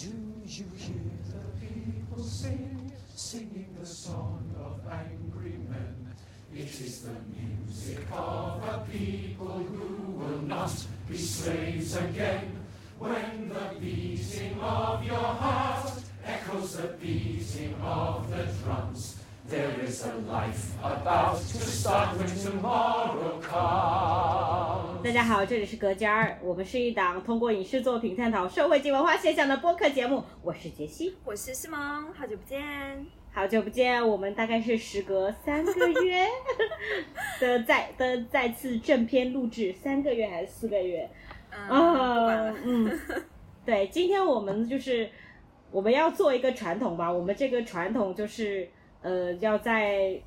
Do you hear the people sing, singing the song of angry men? It is the music of a people who will not be slaves again. When the beating of your heart echoes the beating of the drums, there is a life about to start when tomorrow comes. 大家好，这里是隔间儿，我们是一档通过影视作品探讨社会及文化现象的播客节目。我是杰西，我是西蒙，好久不见。好久不见，我们大概是时隔三个月 的再的再次正片录制，三个月还是四个月？啊了，。嗯，对，今天我们就是我们要做一个传统吧，我们这个传统就是呃要在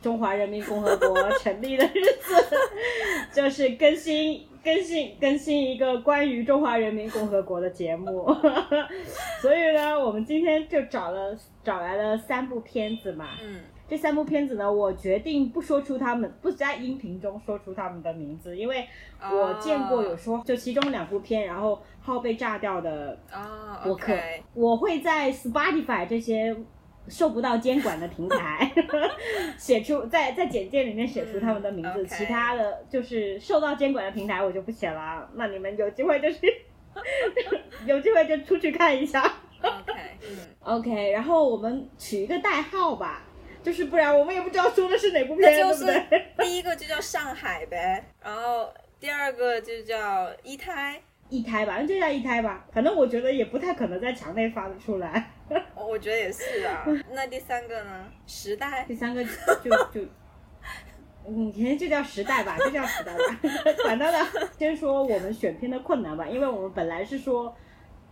中华人民共和国 成立的日子，就是更新更新更新一个关于中华人民共和国的节目，所以呢，我们今天就找了找来了三部片子嘛，嗯，这三部片子呢，我决定不说出他们，不在音频中说出他们的名字，因为我见过有说，就其中两部片，然后号被炸掉的哦播客，OK，我会在 Spotify 这些受不到监管的平台 写出，在在简介里面写出他们的名字，其他的就是受到监管的平台我就不写了。那你们有机会就是 有机会就出去看一下。OK，嗯，OK，然后我们取一个代号吧，就是不然我们也不知道说的是哪部片，那就是？第一个就叫上海呗，然后第二个就叫一胎，一胎吧，那就叫一胎吧。反正我觉得也不太可能在墙内发得出来。我觉得也是啊。那第三个呢？时代第三个就就，嗯，前就叫时代吧，就叫时代吧，管他呢。先说我们选片的困难吧，因为我们本来是说，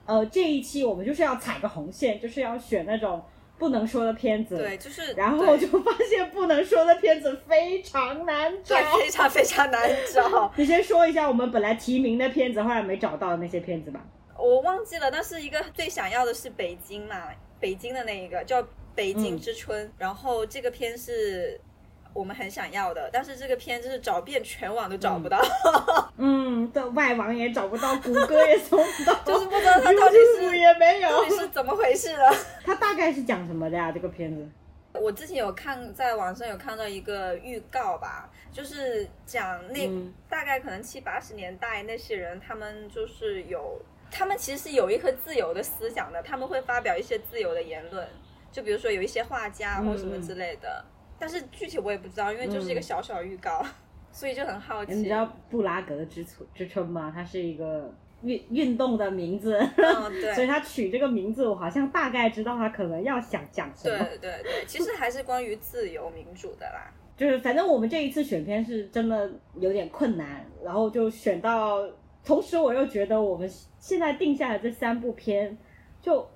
呃，这一期我们就是要踩个红线，就是要选那种不能说的片子。对，。就是然后对就发现不能说的片子非常难找。对非常非常难找，你先说一下我们本来提名的片子，后来没找到的那些片子吧。我忘记了，但是一个最想要的是北京嘛，北京的那一个叫《北京嗯之春》，然后这个片是我们很想要的，但是这个片就是找遍全网都找不到，嗯，的外网也找不到，谷歌也搜不到，就是不知道它到底是也没有到。底是怎么回事了。它大概是讲什么的呀？这个片子？我之前有看，在网上有看到一个预告吧，就是讲那、嗯大概可能七八十年代那些人，他们就是有，他们其实是有一颗自由的思想的，他们会发表一些自由的言论，就比如说有一些画家或什么之类的，但是具体我也不知道，因为就是一个嗯小小预告，所以就很好奇。你知道布拉格之春之春吗？它是一个运运动的名字，嗯，对，所以他取这个名字，我好像大概知道他可能要想讲什么。对对对，其实还是关于自由民主的啦。就是反正我们这一次选片是真的有点困难，然后就选到，同时我又觉得我们现在定下的这三部片就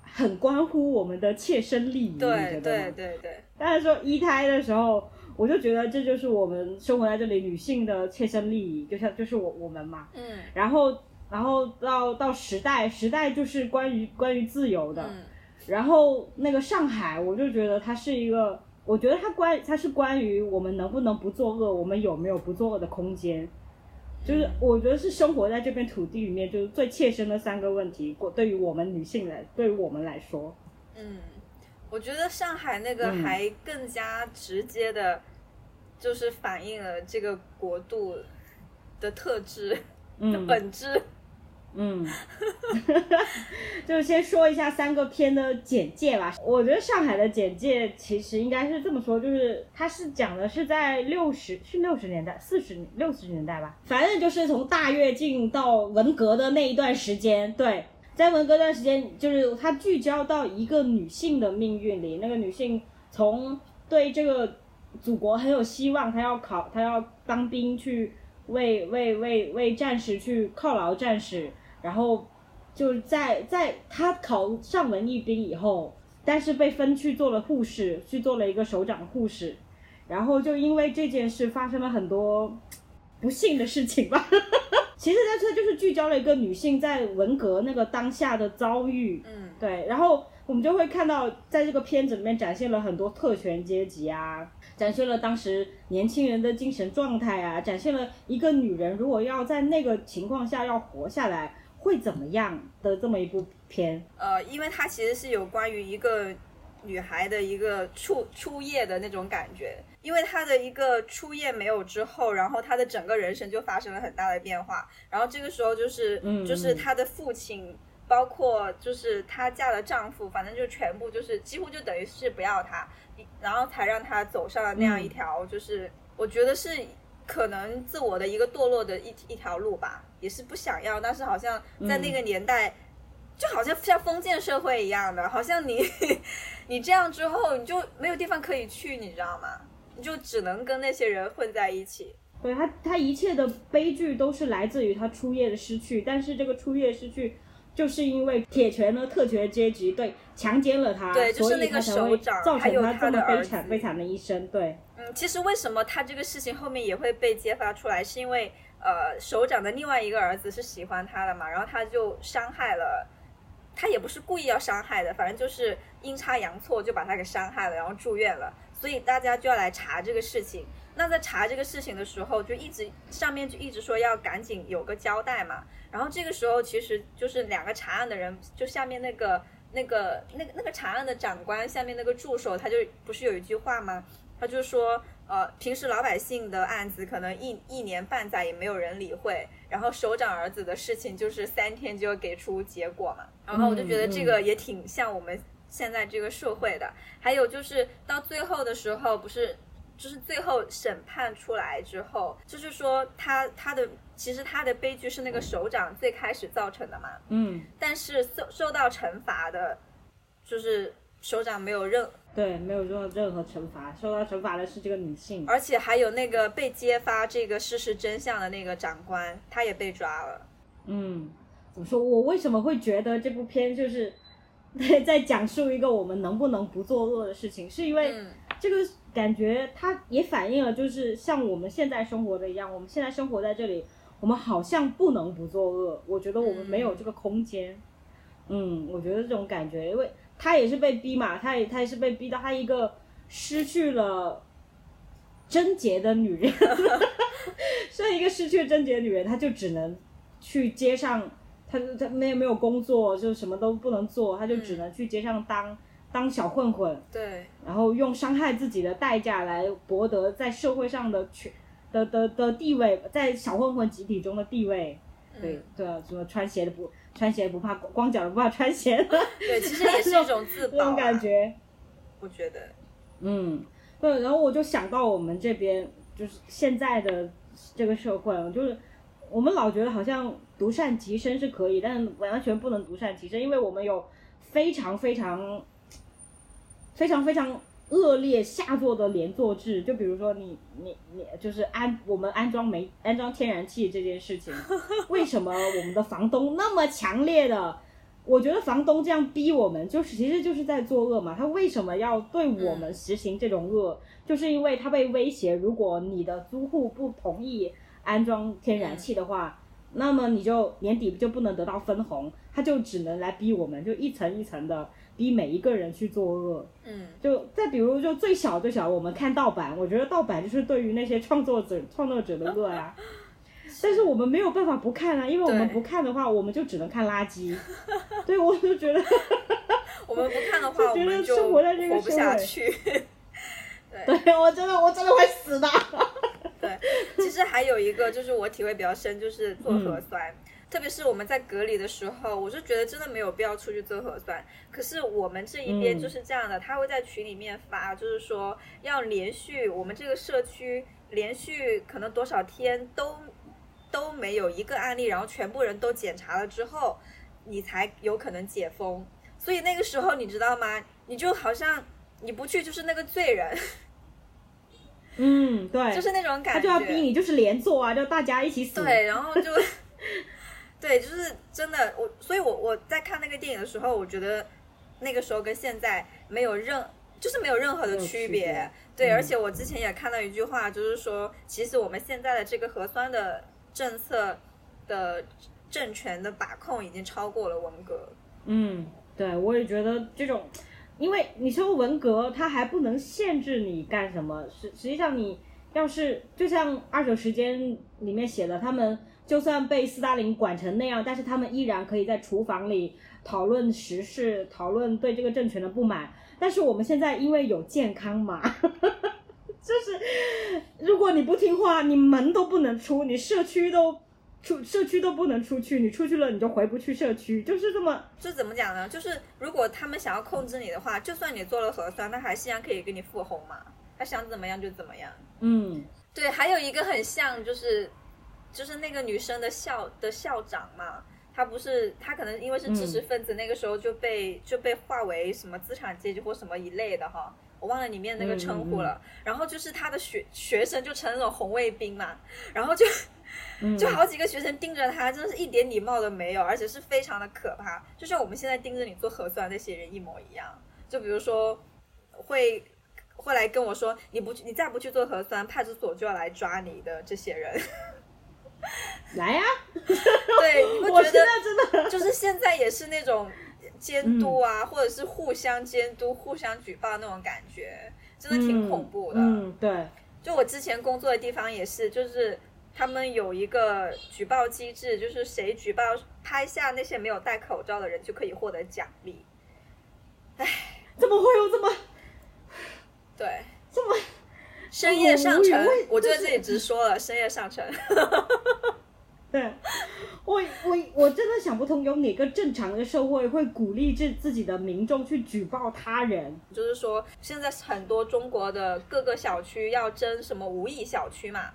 很关乎我们的切身利益，对得对对对，当然说一胎的时候，我就觉得这就是我们生活在这里女性的切身利益，就像就是我我们嘛。嗯然后然后到到时代，时代就是关于关于自由的。嗯然后那个上海，我就觉得它是一个，我觉得它关它是关于我们能不能不作恶，我们有没有不作恶的空间。就是我觉得是生活在这片土地里面，就是最切身的三个问题，过对于我们女性来，对于我们来说，嗯，我觉得上海那个嗯还更加直接的，就是反映了这个国度的特质、的嗯本质。嗯，就是先说一下三个片的简介吧。我觉得上海的简介其实应该是这么说，就是它是讲的是在六十是六十年代、四十六十年代吧，反正就是从大跃进到文革的那一段时间。对，在文革段时间，就是他聚焦到一个女性的命运里，那个女性从对这个祖国很有希望，她要考，她要当兵去为为为为战士去犒劳战士，然后就是在在他考上文艺兵以后，但是被分去做了护士，去做了一个首长护士，然后就因为这件事发生了很多不幸的事情吧。其实在这就是聚焦了一个女性在文革那个当下的遭遇，嗯对，然后我们就会看到，在这个片子里面展现了很多特权阶级啊，展现了当时年轻人的精神状态啊，展现了一个女人如果要在那个情况下要活下来，会会怎么样的这么一部片。呃，因为它其实是有关于一个女孩的一个初初夜的那种感觉，因为她的一个初夜没有之后，然后她的整个人生就发生了很大的变化，然后这个时候就是嗯就是她的父亲。包括就是她嫁的丈夫，反正就全部就是几乎就等于是不要她，然后才让她走上了那样一条，就是我觉得是可能自我的一个堕落的一一条路吧，也是不想要，但是好像在那个年代，就好像像封建社会一样的，好像你 你这样之后你就没有地方可以去，你知道吗？你就只能跟那些人混在一起。对他，他一切的悲剧都是来自于他初夜的失去，但是这个初夜失去，就是因为铁拳的特权阶级对强奸了他，对就是那个他才会首长造还有成这么悲惨悲惨的一生。对，嗯，其实为什么他这个事情后面也会被揭发出来，是因为呃首长的另外一个儿子是喜欢他的嘛，然后他就伤害了，他也不是故意要伤害的，反正就是阴差阳错就把他给伤害了，然后住院了，所以大家就要来查这个事情。那在查这个事情的时候，就一直上面就一直说要赶紧有个交代嘛。然后这个时候其实就是两个查案的人，就下面那个那个那个那个查案的长官下面那个助手，他就不是有一句话吗？他就说，呃，平时老百姓的案子可能一一年半载也没有人理会，然后首长儿子的事情就是三天就要给出结果嘛。然后我就觉得这个也挺像我们现在这个社会的。还有就是到最后的时候，不是就是最后审判出来之后，就是说他他的其实他的悲剧是那个首长最开始造成的嘛。嗯，但是受受到惩罚的，就是首长没有任，对，没有做任何惩罚，受到惩罚的是这个女性。而且还有那个被揭发这个事实真相的那个长官，他也被抓了。嗯，怎么说？我为什么会觉得这部片就是在在讲述一个我们能不能不作恶的事情？是因为嗯这个感觉它也反映了，就是像我们现在生活的一样，我们现在生活在这里，我们好像不能不作恶。我觉得我们没有这个空间。嗯，我觉得这种感觉，因为他也是被逼嘛，他也他也是被逼到他一个失去了贞洁的女人 是一个失去了贞洁的女人，她就只能去街上，她她没有没有工作，就什么都不能做，他就只能去街上当、当小混混，对，然后用伤害自己的代价来博得在社会上的权的的的地位，在小混混集体中的地位。对嗯对啊，什么穿鞋的不穿鞋不怕光光脚的不怕穿鞋的对，其实也是一种自保、这种啊，感觉。我觉得，嗯，对，然后我就想到我们这边就是现在的这个社会，就是我们老觉得好像独善其身是可以，但是完全不能独善其身，因为我们有非常非常非常非常恶劣下作的连坐制，就比如说你你你就是安我们安装煤安装天然气这件事情，为什么我们的房东那么强烈的？我觉得房东这样逼我们，就是其实就是在作恶嘛。他为什么要对我们实行这种恶？就是因为他被威胁，如果你的租户不同意安装天然气的话，那么你就年底就不能得到分红，他就只能来逼我们，就一层一层的逼每一个人去作恶。嗯，就再比如，就最小最小，我们看盗版，我觉得盗版就是对于那些创作者创作者的恶呀。但是我们没有办法不看啊，因为我们不看的话，我们就只能看垃圾。对，我就觉得，我们不看的话，觉得我们就生活在这个活不社会下去。对我真的我真的会死的。对，其实还有一个就是我体会比较深，就是做嗯核酸。特别是我们在隔离的时候，我就觉得真的没有必要出去做核酸。可是我们这一边嗯就是这样的，他会在群里面发，就是说要连续我们这个社区连续可能多少天都都没有一个案例，然后全部人都检查了之后，你才有可能解封。所以那个时候你知道吗？你就好像你不去就是那个罪人，嗯，对，就是那种感觉。他就要逼你，就是连坐啊，就大家一起死。对，然后就，对，就是真的，我，所以我我在看那个电影的时候，我觉得那个时候跟现在没有任，就是没有任何的区别。区别对，嗯而且我之前也看到一句话，就是说，其实我们现在的这个核酸的政策的政权的把控已经超过了文革。嗯，对，我也觉得这种，因为你说文革，它还不能限制你干什么，实实际上你要是就像二手时间里面写的，他们就算被斯大林管成那样，但是他们依然可以在厨房里讨论时事，讨论对这个政权的不满。但是我们现在因为有健康码，就是如果你不听话，你门都不能出，你社区都出社区都不能出去，你出去了你就回不去社区，就是这么就怎么讲呢？就是如果他们想要控制你的话，就算你做了核酸，他还是一样可以给你复红嘛，他想怎么样就怎么样。嗯对，还有一个很像，就是就是那个女生的校的校长嘛，他不是他可能因为是知识分子，那个时候就被就被划为什么资产阶级或什么一类的哈，我忘了里面那个称呼了。然后就是他的学学生就成那种红卫兵嘛，然后就嗯，就好几个学生盯着他，真的是一点礼貌都没有，而且是非常的可怕，就像我们现在盯着你做核酸那些人一模一样。就比如说会。会来跟我说，你不你再不去做核酸，派出所就要来抓你的这些人。来呀、对，你我觉得 真的就是现在也是那种监督啊，或者是互相监督、互相举报那种感觉，真的挺恐怖的。嗯，嗯对，就我之前工作的地方也是，就是他们有一个举报机制，就是谁举报拍下那些没有戴口罩的人就可以获得奖励。怎么会有这么对，这么？深夜上城我就在这里直说了，深夜上城。对，我我我真的想不通，有哪个正常的社会会鼓励自自己的民众去举报他人？就是说，现在很多中国的各个小区要争什么无疫小区嘛，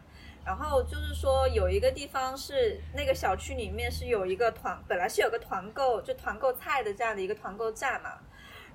然后就是说有一个地方是那个小区里面是有一个团，本来是有个团购，就团购菜的这样的一个团购站嘛。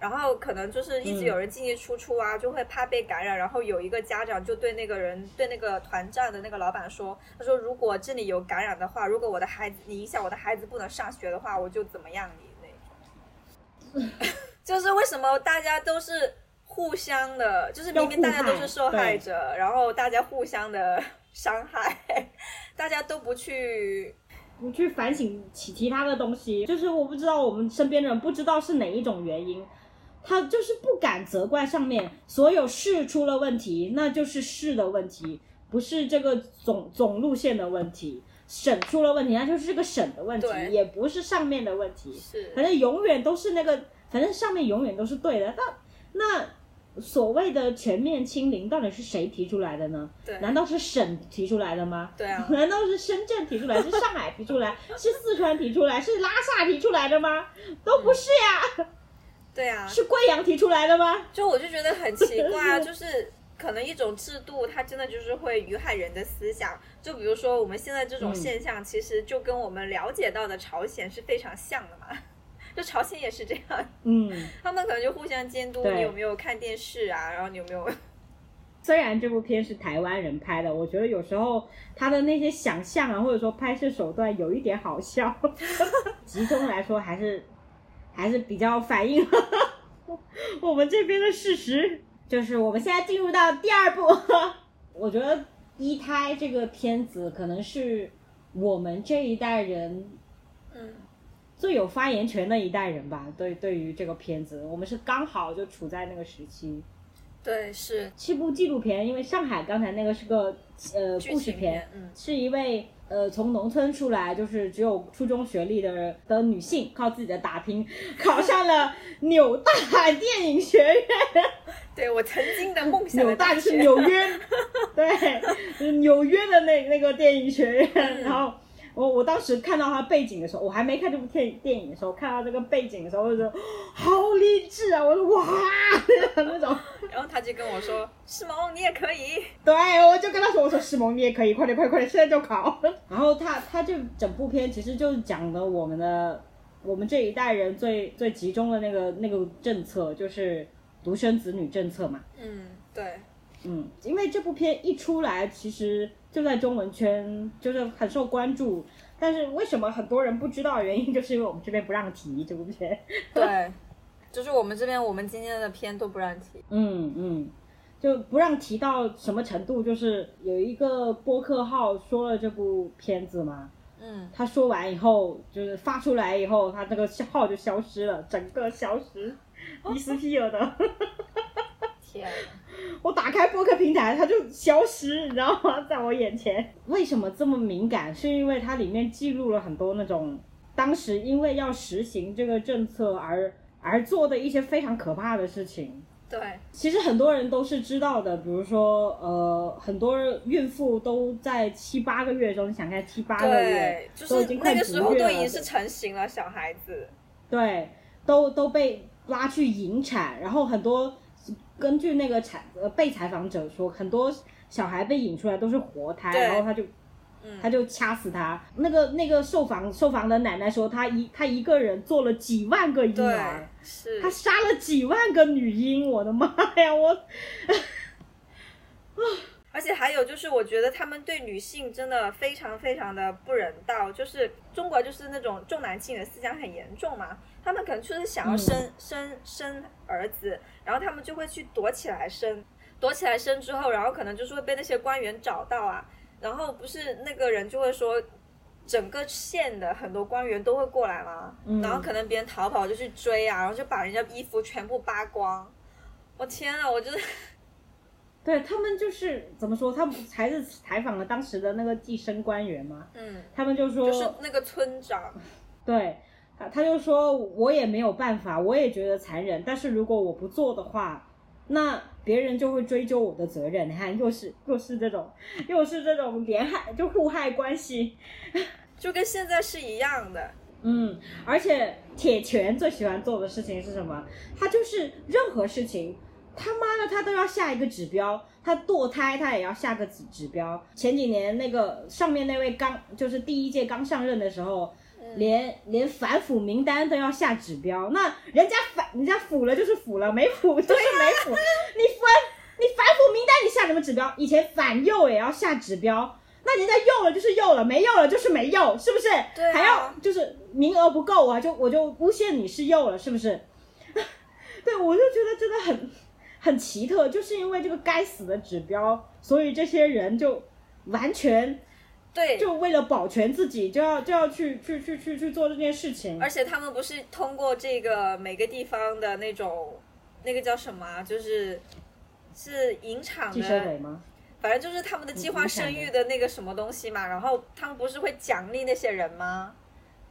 然后可能就是一直有人进进出出啊，就会怕被感染。然后有一个家长就对那个人，对那个团站的那个老板说：“他说如果这里有感染的话，如果我的孩子你影响我的孩子不能上学的话，我就怎么样你那种。”就是为什么大家都是互相的，就是明明大家都是受害者，然后大家互相的伤害，大家都不去不去反省其其他的东西，就是我不知道我们身边的人不知道是哪一种原因，他就是不敢责怪上面所有事出了问题，那就是事的问题，不是这个总总路线的问题。省出了问题，那就是这个省的问题，也不是上面的问题。是反正永远都是那个，反正上面永远都是对的。那那所谓的全面清零，到底是谁提出来的呢？对难道是省提出来的吗？对啊，难道是深圳提出来，是上海提出来，是四川提出来，是拉萨提出来的吗？都不是呀，对啊，是贵阳提出来的吗？就我就觉得很奇怪啊，就是可能一种制度，它真的就是会愚害人的思想。就比如说我们现在这种嗯现象，其实就跟我们了解到的朝鲜是非常像的嘛。就朝鲜也是这样，嗯，他们可能就互相监督你有没有看电视啊，然后你有没有 虽然这部片是台湾人拍的，我觉得有时候他的那些想象啊，或者说拍摄手段有一点好笑，集中来说还是还是比较反映了我们这边的事实。就是我们现在进入到第二部，我觉得《一胎》这个片子可能是我们这一代人嗯最有发言权的一代人吧。对，对于这个片子，我们是刚好就处在那个时期。对是七部纪录片，因为上海刚才那个是个呃故事片，，嗯是一位呃从农村出来，就是只有初中学历的的女性，靠自己的打拼考上了纽大电影学院。对我曾经的梦想纽大就是纽约，对，就是纽约的那那个电影学院。嗯然后我我当时看到他背景的时候，我还没看这部电电影的时候，看到这个背景的时候，我就觉得好励志啊！我说哇，那种。然后他就跟我说：“世萌，你也可以。对，我就跟他说，我说世萌你也可以，快点快点快点，现在就考。然后他他就整部片其实就是讲的我们的我们这一代人最最集中的那个那个政策，就是独生子女政策嘛。”嗯，对，嗯，因为这部片一出来，其实就在中文圈就是很受关注。但是为什么很多人不知道原因，就是因为我们这边不让提这部片。对，就是我们这边我们今天的片都不让提。嗯嗯，就不让提到什么程度，就是有一个播客号说了这部片子嘛，嗯，他说完以后，就是发出来以后，他这个号就消失了，整个消失，迪斯皮尔的。天啊，我打开播客平台，它就消失，你知道吗？在我眼前。为什么这么敏感？是因为它里面记录了很多那种当时因为要实行这个政策而而做的一些非常可怕的事情。对，其实很多人都是知道的，比如说，呃，很多孕妇都在七八个月中，你想看七八个月对，就是都已经快那个时候都已经是成型了，小孩子。对，都都被拉去引产，然后很多根据那个采呃被采访者说，很多小孩被引出来都是活胎，然后他就。他就掐死他。那个那个受访受访的奶奶说，她一她一个人做了几万个婴儿，，是她杀了几万个女婴。我的妈呀，我 而且还有就是，我觉得他们对女性真的非常非常的不人道。就是中国就是那种重男轻女的思想很严重嘛，他们可能就是想要生、生生儿子，然后他们就会去躲起来生，躲起来生之后，然后可能就是会被那些官员找到啊，然后不是那个人就会说。整个县的很多官员都会过来吗，嗯然后可能别人逃跑就去追啊，然后就把人家衣服全部扒光。我天啊，我就是 对他们就是怎么说？他们还是采访了当时的那个计生官员嘛，嗯，他们就说，就是那个村长，对，他他就说我也没有办法，我也觉得残忍，但是如果我不做的话，那别人就会追究我的责任。你看，又是又是这种，又是这种连害就互害关系。就跟现在是一样的。嗯，而且铁拳最喜欢做的事情是什么？他就是任何事情，他妈的他都要下一个指标。他堕胎他也要下个指指标。前几年那个上面那位刚就是第一届刚上任的时候，连连反腐名单都要下指标。那人家反人家腐了就是腐了，没腐就是没腐。你反你反腐名单你下什么指标？以前反右也要下指标。那人家右了就是右了，没右了就是没右，是不是？对啊还要就是名额不够啊，就我就诬陷你是右了，是不是？对，我就觉得真的很很奇特，就是因为这个该死的指标，所以这些人就完全对，就为了保全自己，就要就要去去去去去做这件事情。而且他们不是通过这个每个地方的那种，那个叫什么啊？就是是引场的，吗？反正就是他们的计划生育的那个什么东西嘛。然后他们不是会奖励那些人吗？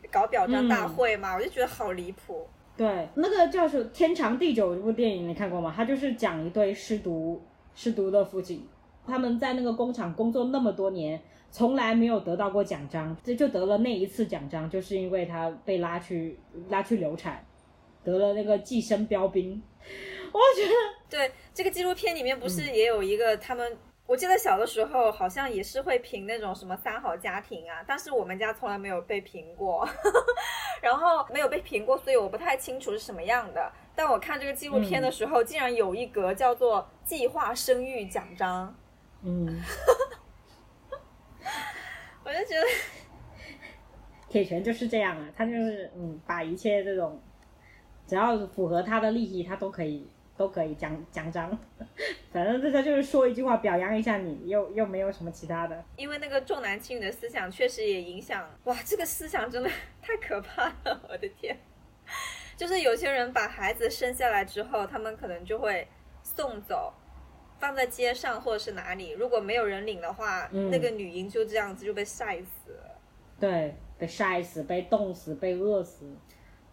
搞表彰大会嘛，我就觉得好离谱。对，那个叫是《天长地久》这部电影，你看过吗？它就是讲一对失独失独的父亲，他们在那个工厂工作那么多年，从来没有得到过奖章，这就得了那一次奖章，就是因为他被拉去拉去流产，得了那个计生标兵。我觉得对，这个纪录片里面不嗯是也有一个他们。我记得小的时候好像也是会评那种什么三好家庭啊，但是我们家从来没有被评过，然后没有被评过，所以我不太清楚是什么样的。但我看这个纪录片的时候，竟然有一格叫做“计划生育奖章嗯，”，我就觉得 铁拳就是这样啊，他就是嗯，把一切这种只要符合他的利益，他都可以都可以奖奖章。反正这他就是说一句话表扬一下你，又又没有什么其他的。因为那个重男轻女的思想确实也影响，哇，这个思想真的太可怕了，我的天！就是有些人把孩子生下来之后，他们可能就会送走，放在街上或者是哪里，如果没有人领的话，嗯那个女婴就这样子就被晒死了。对，被晒死、被冻死、被饿死，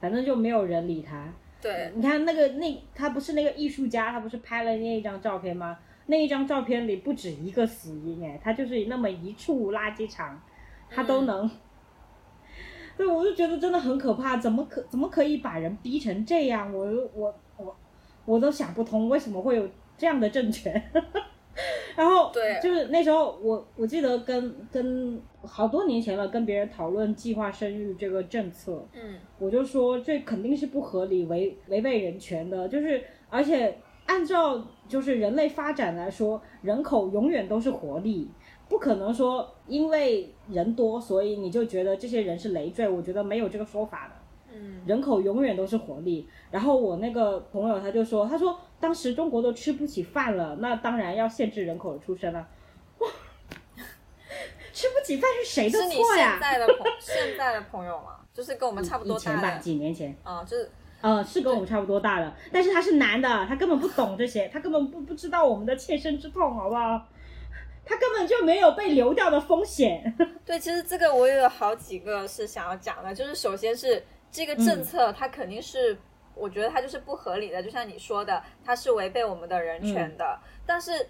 反正就没有人理她。对，你看那个那他不是那个艺术家，他不是拍了那一张照片吗？那一张照片里不止一个死婴，哎，他就是那么一处垃圾场，他都能。对，我就觉得真的很可怕，怎么可怎么可以把人逼成这样？我我我我都想不通，为什么会有这样的政权？然后对就是那时候我我记得跟跟好多年前了，跟别人讨论计划生育这个政策，嗯，我就说这肯定是不合理、违违背人权的，就是而且按照就是人类发展来说，人口永远都是活力，不可能说因为人多，所以你就觉得这些人是累赘，我觉得没有这个说法的。嗯，人口永远都是活力。然后我那个朋友他就说，他说当时中国都吃不起饭了，那当然要限制人口的出生了。哇，吃不起饭是谁的是你现？在的朋现在的朋友吗？就是跟我们差不多大以前吧，几年前。啊、就是呃，是跟我们差不多大的，但是他是男的，他根本不懂这些，他根本不不知道我们的切身之痛，好不好？他根本就没有被流掉的风险。对，其实这个我也有好几个是想要讲的，就是首先是这个政策，它肯定是，我觉得它就是不合理的，就像你说的，它是违背我们的人权的。但是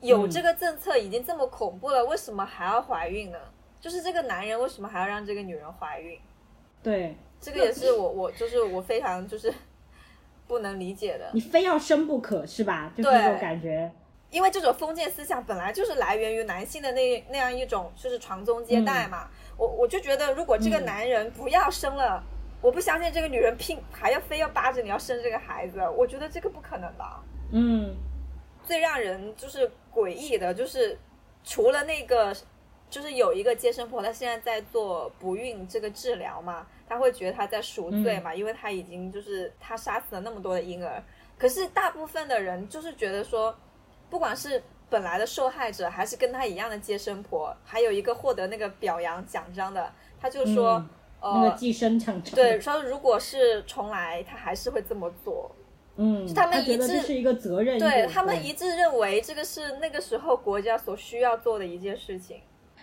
有这个政策已经这么恐怖了，为什么还要怀孕呢？就是这个男人为什么还要让这个女人怀孕？对，这个也是我我就是我非常就是不能理解的。你非要生不可是吧？就是这种感觉。因为这种封建思想本来就是来源于男性的那那样一种就是传宗接代嘛。我我就觉得，如果这个男人不要生了，我不相信这个女人拼还要非要扒着你要生这个孩子，我觉得这个不可能的。嗯，最让人就是诡异的就是，除了那个，就是有一个接生婆，她现在在做不孕这个治疗嘛，她会觉得她在赎罪嘛，因为她已经就是她杀死了那么多的婴儿。可是大部分的人就是觉得说。不管是本来的受害者，还是跟她一样的接生婆，还有一个获得那个表扬奖章的，他就说，呃，那个寄生奖章，对，说如果是重来，他还是会这么做。嗯，他们一致是一个责任，对他们一致认为这个是那个时候国家所需要做的一件事情。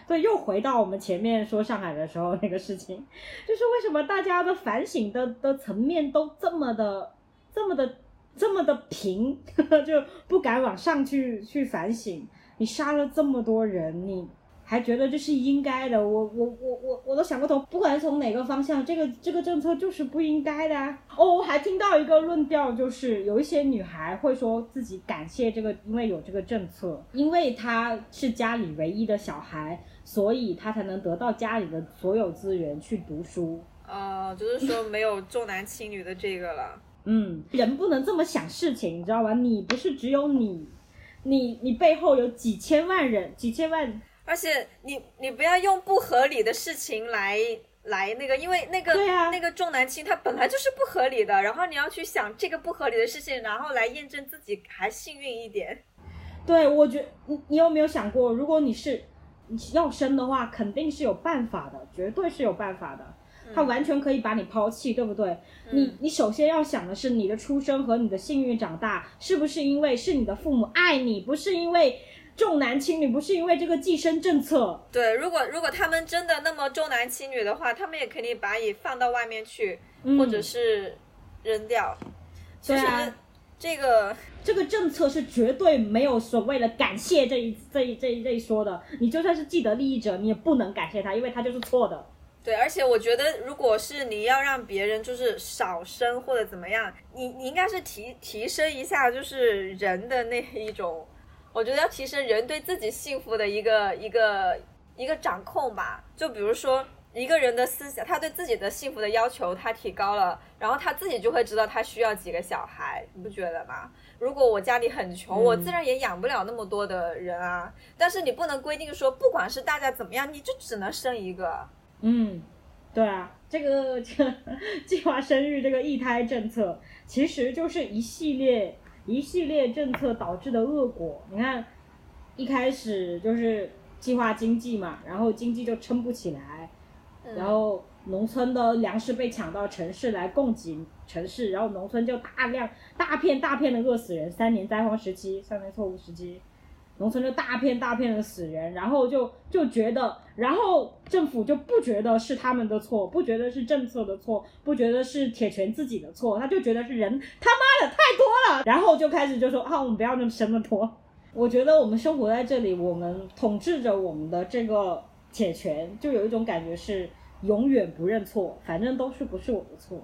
对，又回到我们前面说上海的时候那个事情，就是为什么大家的反省的的层面都这么的这么的。这么的平，就不敢往上去去反省。你杀了这么多人，你还觉得这是应该的？我我我我我都想不通。不管从哪个方向，这个这个政策就是不应该的。哦，我还听到一个论调，就是有一些女孩会说自己感谢这个，因为有这个政策，因为她是家里唯一的小孩，所以她才能得到家里的所有资源去读书。哦，就是说没有重男轻女的这个了。嗯，人不能这么想事情，你知道吧？你不是只有你，你你背后有几千万人，几千万，而且你你不要用不合理的事情来来那个，因为那个那个重男轻，它本来就是不合理的。然后你要去想这个不合理的事情，然后来验证自己还幸运一点。对，我觉你你有没有想过，如果你是你要生的话，肯定是有办法的，绝对是有办法的。他完全可以把你抛弃，对不对？你你首先要想的是你的出生和你的幸运长大，是不是因为是你的父母爱你，不是因为重男轻女，不是因为这个计生政策？对，如果如果他们真的那么重男轻女的话，他们也肯定把你放到外面去，或者是扔掉。其实这个这个政策是绝对没有所谓的感谢这一这一这一这一说的。你就算是既得利益者，你也不能感谢他，因为他就是错的。对，而且我觉得，如果是你要让别人就是少生或者怎么样，你你应该是提提升一下，就是人的那一种，我觉得要提升人对自己幸福的一个一个一个掌控吧。就比如说一个人的思想，他对自己的幸福的要求他提高了，然后他自己就会知道他需要几个小孩，你不觉得吗？如果我家里很穷，我自然也养不了那么多的人啊。但是你不能规定说，不管是大家怎么样，你就只能生一个。嗯，对啊，这个这个 计划生育这个一胎政策，其实就是一系列一系列政策导致的恶果。你看，一开始就是计划经济嘛，然后经济就撑不起来，然后农村的粮食被抢到城市来供给城市，然后农村就大量大片大片的饿死人，三年灾荒时期，三年错误时期。农村就大片大片的死人，然后就就觉得，然后政府就不觉得是他们的错，不觉得是政策的错，不觉得是铁拳自己的错，他就觉得是人他妈的太多了，然后就开始就说啊，我们不要那么生那么多。我觉得我们生活在这里，我们统治着我们的这个铁拳，就有一种感觉是永远不认错，反正都是不是我的错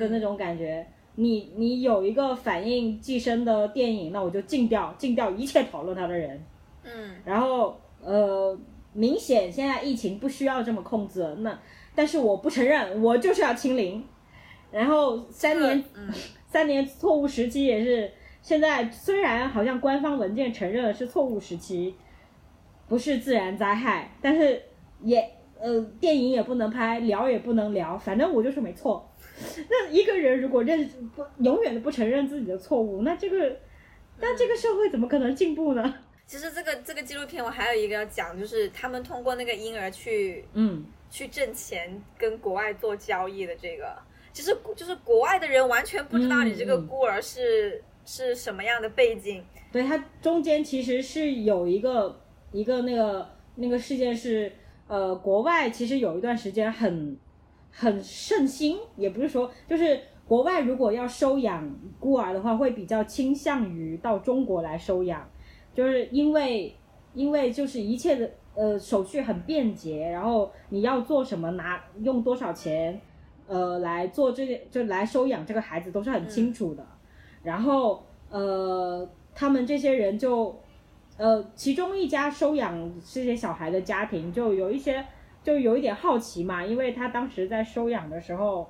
的那种感觉。你你有一个反映寄生的电影，那我就禁掉禁掉一切讨论它的人。嗯，然后呃，明显现在疫情不需要这么控制，那但是我不承认，我就是要清零。然后三年 三年错误时期也是，现在虽然好像官方文件承认是错误时期，不是自然灾害，但是也呃电影也不能拍，聊也不能聊，反正我就是没错。那一个人如果认不永远的不承认自己的错误，那这个，那这个社会怎么可能进步呢？其实这个这个纪录片我还有一个要讲，就是他们通过那个婴儿去，嗯，去挣钱跟国外做交易的这个，其实就是国外的人完全不知道你这个孤儿是、是什么样的背景。对，它中间其实是有一个一个那个那个事件是，呃，国外其实有一段时间很很盛行，也不是说就是国外如果要收养孤儿的话，会比较倾向于到中国来收养，就是因为因为就是一切的呃手续很便捷，然后你要做什么拿用多少钱，呃来做这件就来收养这个孩子都是很清楚的，然后呃他们这些人就呃其中一家收养这些小孩的家庭就有一些就有一点好奇嘛，因为他当时在收养的时候。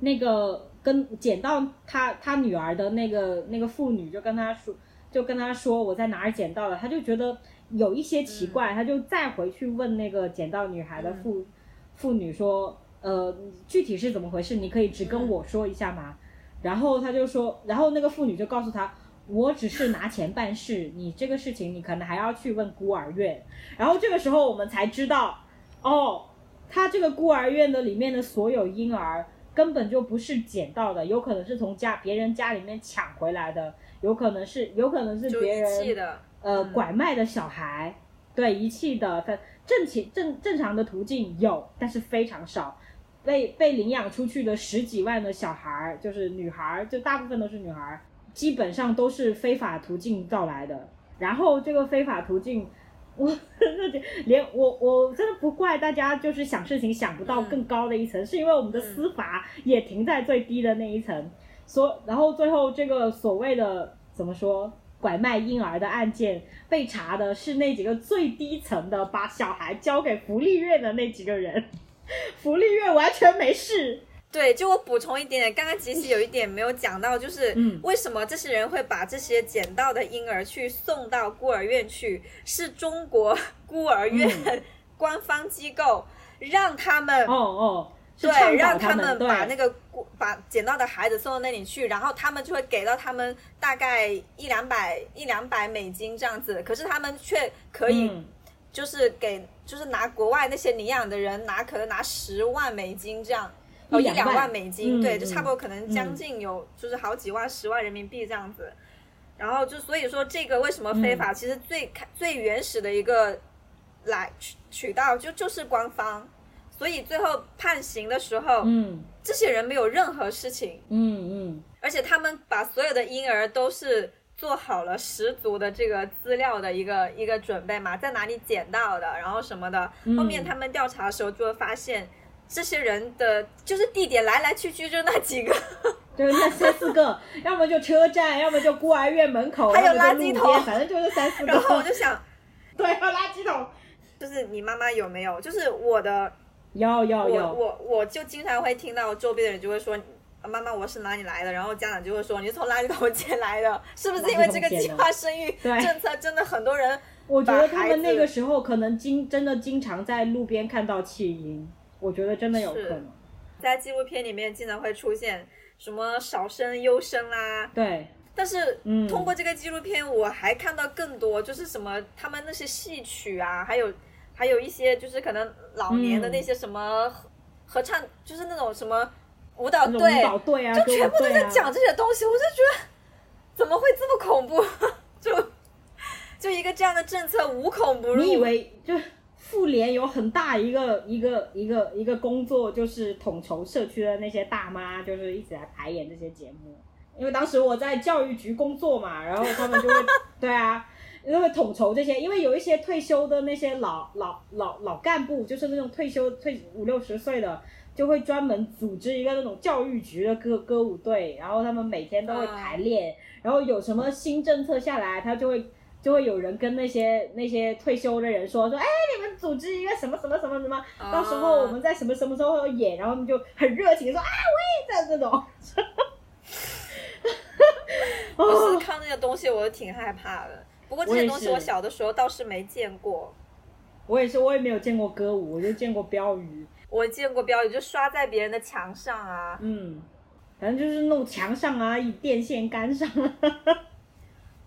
那个跟捡到他他女儿的那个那个妇女就跟他说，就跟他说我在哪儿捡到的，他就觉得有一些奇怪，他就再回去问那个捡到女孩的妇、妇女说，呃，具体是怎么回事？你可以只跟我说一下吗？然后他就说，然后那个妇女就告诉他。我只是拿钱办事，你这个事情你可能还要去问孤儿院。然后这个时候我们才知道，哦，他这个孤儿院的里面的所有婴儿根本就不是捡到的，有可能是从家别人家里面抢回来的，有可能是有可能是别人呃嗯拐卖的小孩，对遗弃的，它正其正正常的途径有，但是非常少。被被领养出去的十几万的小孩儿，就是女孩儿，就大部分都是女孩儿，基本上都是非法途径到来的。然后这个非法途径，我真的连我我真的不怪大家，就是想事情想不到嗯更高的一层，是因为我们的司法也停在最低的那一层。所然后最后这个所谓的怎么说拐卖婴儿的案件被查的是那几个最低层的，把小孩交给福利院的那几个人，福利院完全没事。对，就我补充一点点，刚刚吉西有一点没有讲到，就是嗯为什么这些人会把这些捡到的婴儿去送到孤儿院去？是中国 孤儿院、嗯 官方机构让他们哦哦，对，让他们把那个孤把捡到的孩子送到那里去，然后他们就会给到他们大概一两百一两百美金这样子，可是他们却可以嗯就是给就是拿国外那些领养的人拿可能拿十万美金这样。哦，一两万万美金，嗯对，就差不多可能嗯将近有就是好几万、十万人民币这样子。然后就所以说，这个为什么非法？其实最开最原始的一个来渠渠道就就是官方，所以最后判刑的时候，嗯这些人没有任何事情，嗯嗯而且他们把所有的婴儿都是做好了十足的这个资料的一个一个准备嘛，在哪里捡到的，然后什么的。嗯后面他们调查的时候就会发现，这些人的就是地点来来去去就那几个，就是那三四个，要么就车站，要么就孤儿院门口，还有垃圾桶反正就是三四个。然后我就想，对，还有垃圾桶，就是你妈妈有没有？就是我的，我有有有，我我就经常会听到周边的人就会说。妈妈，我是哪里来的？然后家长就会说你是从垃圾桶捡来的，是不是因为这个计划生育政策真的很多人我觉得他们那个时候可能经真的经常在路边看到弃婴，我觉得真的有可是能。在纪录片里面经常会出现什么少生优生啦，对，但是嗯通过这个纪录片，我还看到更多，就是什么他们那些戏曲啊，还有还有一些就是可能老年的嗯那些什么合合唱，就是那种什么舞蹈队舞，蹈队啊，就全部都在讲这些东西，我就觉得怎么会这么恐怖？就就一个这样的政策无孔不入。你以为就妇联有很大一个一个一个一个工作，就是统筹社区的那些大妈，就是一起来排演这些节目。因为当时我在教育局工作嘛，然后他们就会 对啊，就会统筹这些。因为有一些退休的那些老老老老干部，就是那种退休退五六十岁的。就会专门组织一个那种教育局的歌歌舞队，然后他们每天都会排练，然后有什么新政策下来，他就会就会有人跟那些那些退休的人说说，哎，你们组织一个什么什么什么什么，啊到时候我们在什么什么时候演，然后他们就很热情地说啊，我也在这种。我哦是，看那些东西，我都挺害怕的。不过这些东西我小的时候倒是没见过，我也是，我也没有见过歌舞，我就见过标语。我见过标语就刷在别人的墙上啊。嗯，反正就是弄墙上啊，以电线杆上啊。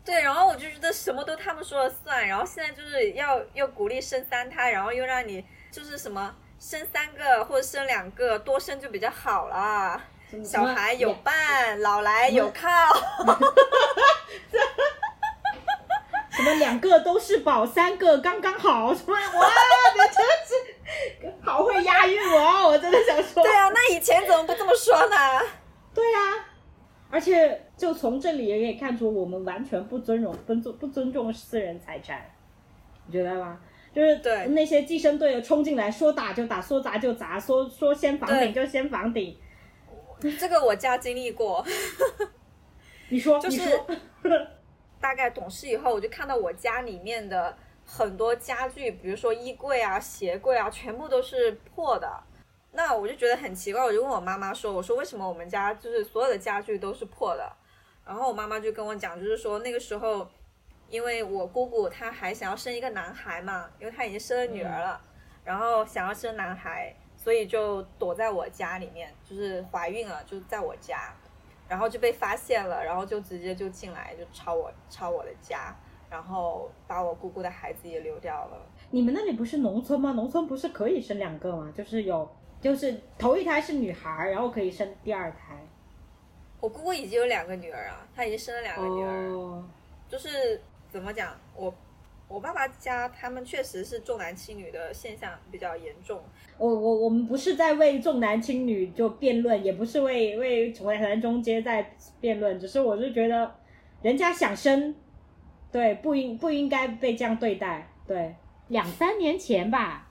对，然后我就觉得什么都他们说了算，然后现在就是要又鼓励生三胎，然后又让你就是什么生三个或者生两个，多生就比较好啦。小孩有伴，老来有靠。什么两个都是宝，三个刚刚好？什么哇？你真的是好会押韵哦！我真的想说。对啊，那以前怎么不这么说呢？而且就从这里也可以看出，我们完全不尊重、尊重、不尊重私人财产，你觉得吗？就是对那些寄生队友冲进来，说打就打，说砸就砸，说说掀房顶就掀房顶。这个我家经历过。你说，就是大概懂事以后，我就看到我家里面的很多家具，比如说衣柜啊、鞋柜啊，全部都是破的。那我就觉得很奇怪，我就问我妈妈说：“我说为什么我们家就是所有的家具都是破的？”然后我妈妈就跟我讲，就是说那个时候，因为我姑姑她还想要生一个男孩嘛，因为她已经生了女儿了，然后想要生男孩，所以就躲在我家里面，就是怀孕了，就在我家。然后就被发现了，然后就直接就进来就抄我抄我的家，然后把我姑姑的孩子也流掉了。你们那里不是农村吗？农村不是可以生两个吗？就是有，就是头一胎是女孩，然后可以生第二胎。我姑姑已经有两个女儿啊，她已经生了两个女儿，哦，就是怎么讲，我我爸爸家他们确实是重男轻女的现象比较严重。我我我们不是在为重男轻女就辩论，也不是为为为男中街在辩论，只是我是觉得人家想生，对，不应不应该被这样对待。对，两三年前吧，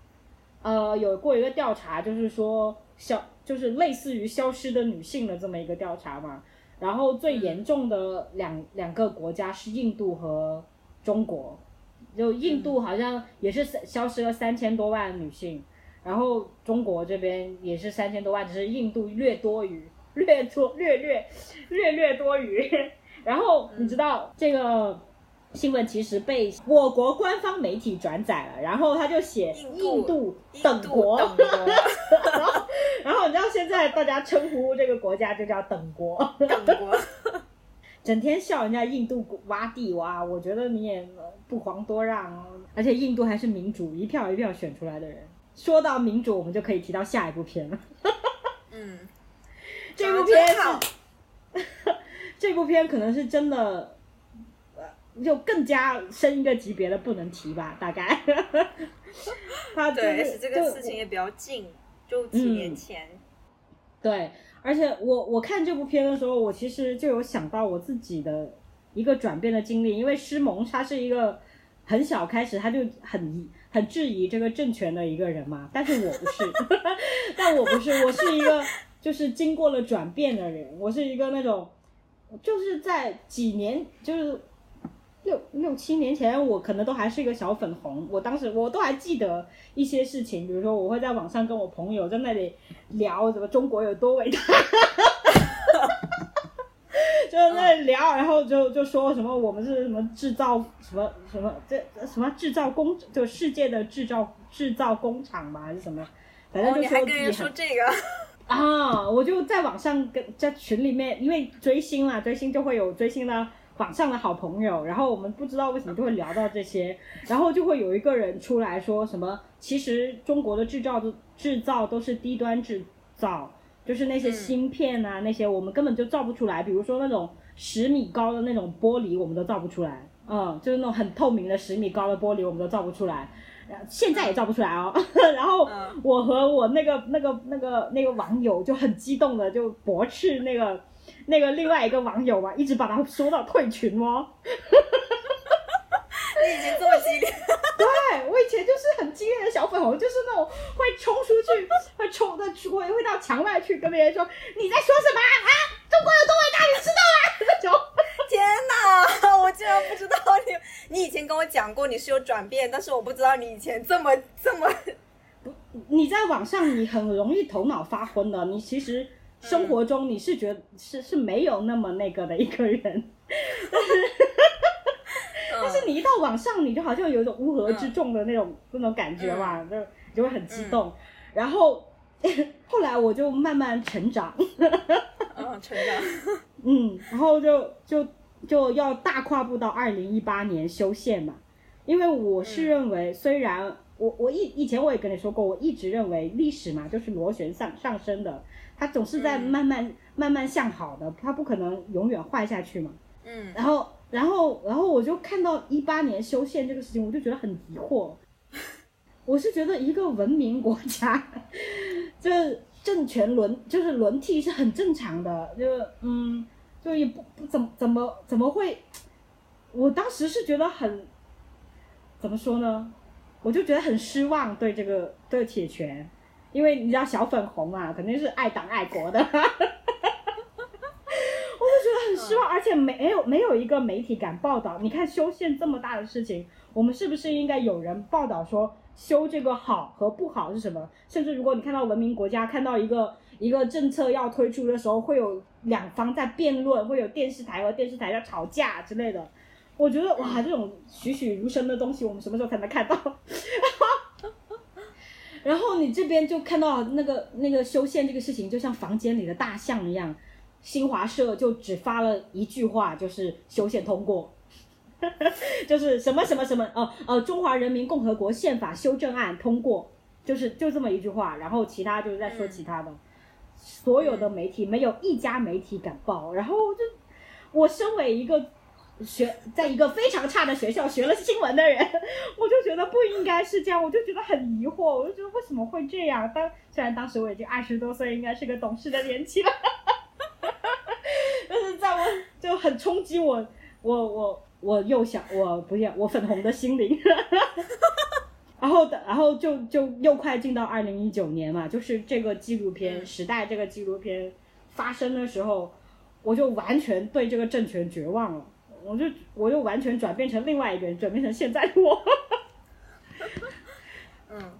呃，有过一个调查，就是说消就是类似于消失的女性的这么一个调查嘛。然后最严重的两两个国家是印度和中国，就印度好像也是消失了三千多万女性。然后中国这边也是三千多万，只是印度略多于略 多略略略略多于。然后你知道这个新闻其实被我国官方媒体转载了，然后他就写印度等国，然后然后你知道现在大家称呼这个国家就叫等国，等国，整天笑人家印度挖地挖，我觉得你也不遑多让哦。而且印度还是民主，一票一票选出来的人。说到民主，我们就可以提到下一部片了。嗯，这部片是这部片可能是真的，呃，就更加升一个级别的不能提吧，大概。他就对，而这个事情也比较近，就几年前。对，而且我我看这部片的时候，我其实就有想到我自己的一个转变的经历，因为施蒙他是一个很小开始他就很疑很质疑这个政权的一个人嘛，但是我不是，但我不是，我是一个就是经过了转变的人，我是一个那种就是在几年就是。六六七年前，我可能都还是一个小粉红。我当时我都还记得一些事情，比如说我会在网上跟我朋友在那里聊什么中国有多伟大，就在那里聊，然后就就说什么我们是什么制造什么什么这什么制造工，就世界的制造制造工厂嘛，还是什么，反正哦，就你还跟人说自己很说这个？啊，我就在网上跟在群里面，因为追星嘛，追星就会有追星的网上的好朋友，然后我们不知道为什么就会聊到这些，然后就会有一个人出来说什么，其实中国的制造的制造都是低端制造，就是那些嗯。芯片啊、那些我们根本就造不出来，比如说那种十米高的那种玻璃，我们都造不出来，嗯，就是那种很透明的十米高的玻璃，我们都造不出来。然现在也造不出来哦，然后嗯。我和我那个那个那个那个网友就很激动的就驳斥那个那个另外一个网友嘛，一直把他说到退群哦。你已经这么激烈，对我以前就是很激烈的小粉红，就是那种会冲出去，会冲的会会到墙外去跟别人说你在说什么啊？中国有多伟大，你知道吗？那种。天哪！我竟然不知道你，你以前跟我讲过你是有转变，但是我不知道你以前这么这么，你在网上你很容易头脑发昏的，你其实生活中你是觉得是是没有那么那个的一个人，但是但是你一到网上，你就好像有一种乌合之众的那种、那种感觉嘛，就就会很激动。然后 后来我就慢慢成长，嗯，成长，嗯，然后就就就要大跨步到二零一八年修宪嘛，因为我是认为虽然我我以以前我也跟你说过，我一直认为历史嘛就是螺旋上上升的，它总是在嗯慢慢、慢慢向好的，它不可能永远坏下去嘛。嗯然后然后然后我就看到一八年修宪这个事情，我就觉得很疑惑。我是觉得一个文明国家，这政权轮就是轮替是很正常的，就嗯，就也不不怎么怎么怎么会，我当时是觉得很怎么说呢？我就觉得很失望对这个对铁拳，因为你知道小粉红嘛，肯定是爱党爱国的，我就觉得很失望，而且没有没有一个媒体敢报道。你看修宪这么大的事情，我们是不是应该有人报道说修这个好和不好是什么？甚至如果你看到文明国家看到一个一个政策要推出的时候，会有两方在辩论，会有电视台和电视台在吵架之类的。我觉得哇，这种栩栩如生的东西，我们什么时候才能看到？然后你这边就看到那个那个修宪这个事情，就像房间里的大象一样，新华社就只发了一句话，就是修宪通过，就是什么什么什么呃呃中华人民共和国宪法修正案通过，就是就这么一句话，然后其他就是在说其他的，所有的媒体没有一家媒体敢报，然后就我身为一个。学在一个非常差的学校学了新闻的人，我就觉得不应该是这样，我就觉得很疑惑，我就觉得为什么会这样？当虽然当时我已经二十多岁，应该是个懂事的年纪了，但是在我就很冲击我，我我我幼小，我不要我粉红的心灵。然后的，然后就就又快进到二零一九年嘛，就是这个纪录片《嗯时代》这个纪录片发生的时候，我就完全对这个政权绝望了。我就我就完全转变成另外一个人，转变成现在的我。嗯，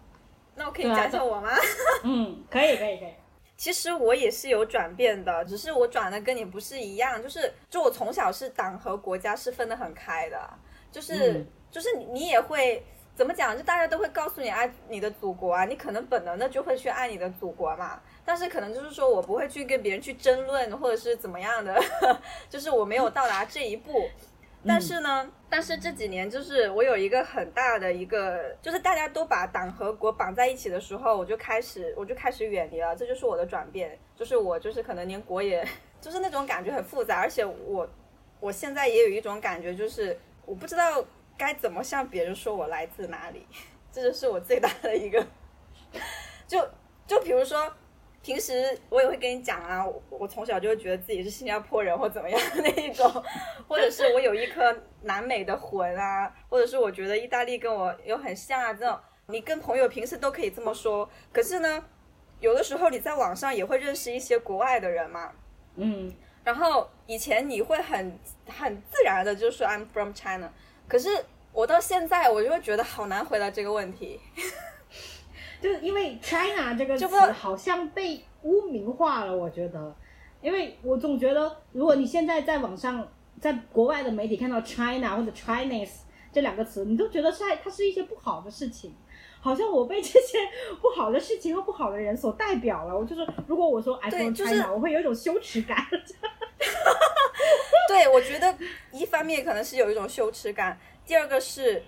那我可以对啊讲讲我吗？嗯，可以，可以，可以。其实我也是有转变的，只是我转的跟你不是一样，就是就我从小是党和国家是分得很开的，就是、嗯就是你你也会怎么讲，就大家都会告诉你爱你的祖国啊，你可能本能的就会去爱你的祖国嘛，但是可能就是说我不会去跟别人去争论或者是怎么样的，就是我没有到达这一步。但是呢，但是这几年就是我有一个很大的一个，就是大家都把党和国绑在一起的时候，我就开始我就开始远离了，这就是我的转变，就是我就是可能连国也，就是那种感觉很复杂，而且我我现在也有一种感觉，就是我不知道该怎么向别人说我来自哪里，这就是我最大的一个，就就比如说。平时我也会跟你讲啊，我我从小就会觉得自己是新加坡人或怎么样的那一种，或者是我有一颗南美的魂啊，或者是我觉得意大利跟我有很像啊，这种你跟朋友平时都可以这么说。可是呢，有的时候你在网上也会认识一些国外的人嘛，嗯然后以前你会很很自然的就说 I'm from China，可是我到现在我就会觉得好难回答这个问题。就是因为 China 这个词好像被污名化了，我觉得，因为我总觉得，如果你现在在网上，在国外的媒体看到 China 或者 Chinese 这两个词，你都觉得是它是一些不好的事情，好像我被这些不好的事情和不好的人所代表了。我就是，如果我说 I 对 from 就 China，、是我会有一种羞耻感。对，我觉得一方面可能是有一种羞耻感，第二个是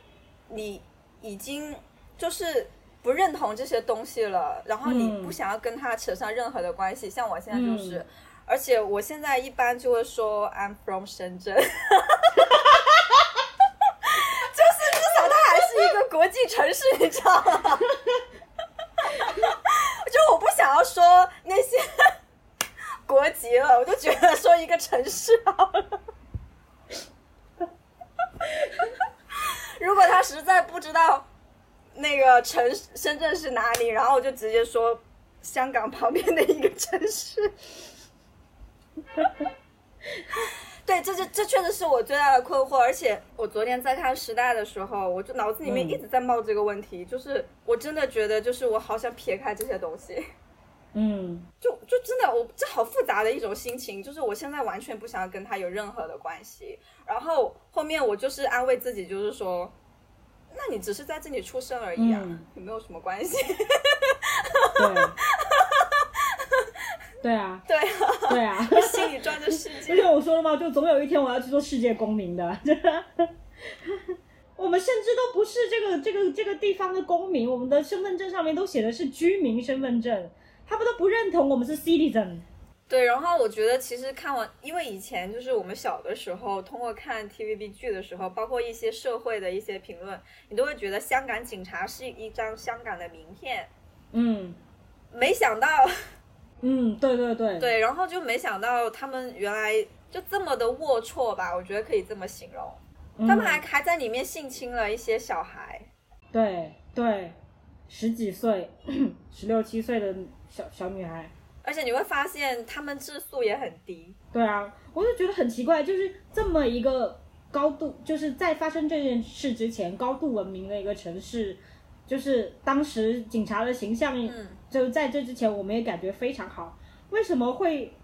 你已经就是不认同这些东西了，然后你嗯不想要跟他扯上任何的关系。像我现在就是，嗯而且我现在一般就会说 I'm from 深圳，就是至少它还是一个国际城市，你知道吗？就我不想要说那些 国籍了，我就觉得说一个城市好了。如果他实在不知道那个城深圳是哪里，然后我就直接说香港旁边的一个城市。对，这这这确实是我最大的困惑，而且我昨天在看《时代》的时候，我就脑子里面嗯一直在冒这个问题，就是我真的觉得，就是我好想撇开这些东西。嗯 就就真的我这好复杂的一种心情，就是我现在完全不想跟他有任何的关系。然后后面我就是安慰自己，就是说，那你只是在这里出生而已啊，嗯有没有什么关系？对，对啊，对啊，对啊。心里装着世而界。且我说了嘛，就总有一天我要去做世界公民的。我 我们甚至都不是这个这个这个地方的公民，我们的身份证上面都写的是居民身份证，他们都不认同我们是 citizen。对，然后我觉得其实看完，因为以前就是我们小的时候，通过看 TVB 剧的时候，包括一些社会的一些评论，你都会觉得香港警察是一张香港的名片。嗯没想到，嗯，对对对，对，然后就没想到他们原来就这么的龌龊吧，我觉得可以这么形容。嗯他们还还在里面性侵了一些小孩。对对，十几岁、十六七岁的小小女孩。而且你会发现，他们质素也很低。对啊，我就觉得很奇怪，就是这么一个高度，就是在发生这件事之前高度文明的一个城市，就是当时警察的形象，嗯，就在这之前我们也感觉非常好，为什么会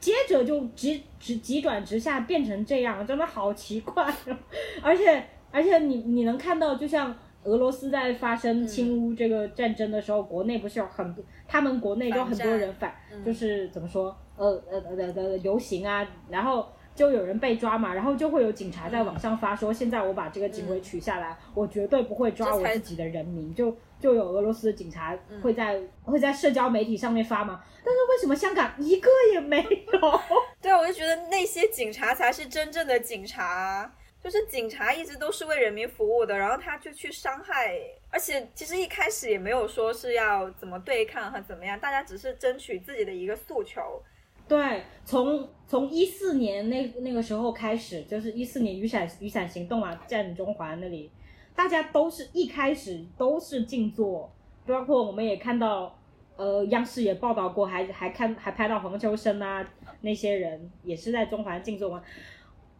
接着就急急急转直下变成这样？真的好奇怪、哦，而且而且你你能看到，就像。俄罗斯在发生侵乌这个战争的时候，国内不是有很多，他们国内就很多人反，嗯。就是怎么说，呃呃呃呃游行啊，然后就有人被抓嘛，然后就会有警察在网上发说，现在我把这个警徽取下来，我绝对不会抓我自己的人民，就就有俄罗斯的警察会在、会在社交媒体上面发嘛，但是为什么香港一个也没有？对啊，我就觉得那些警察才是真正的警察。就是警察一直都是为人民服务的，然后他就去伤害，而且其实一开始也没有说是要怎么对抗和怎么样，大家只是争取自己的一个诉求。对，从从一四年那那个时候开始，就是一四年雨伞雨伞行动啊，占中环那里，大家都是一开始都是静坐，包括我们也看到，呃，央视也报道过，还还看还拍到黄秋生啊那些人也是在中环静坐嘛。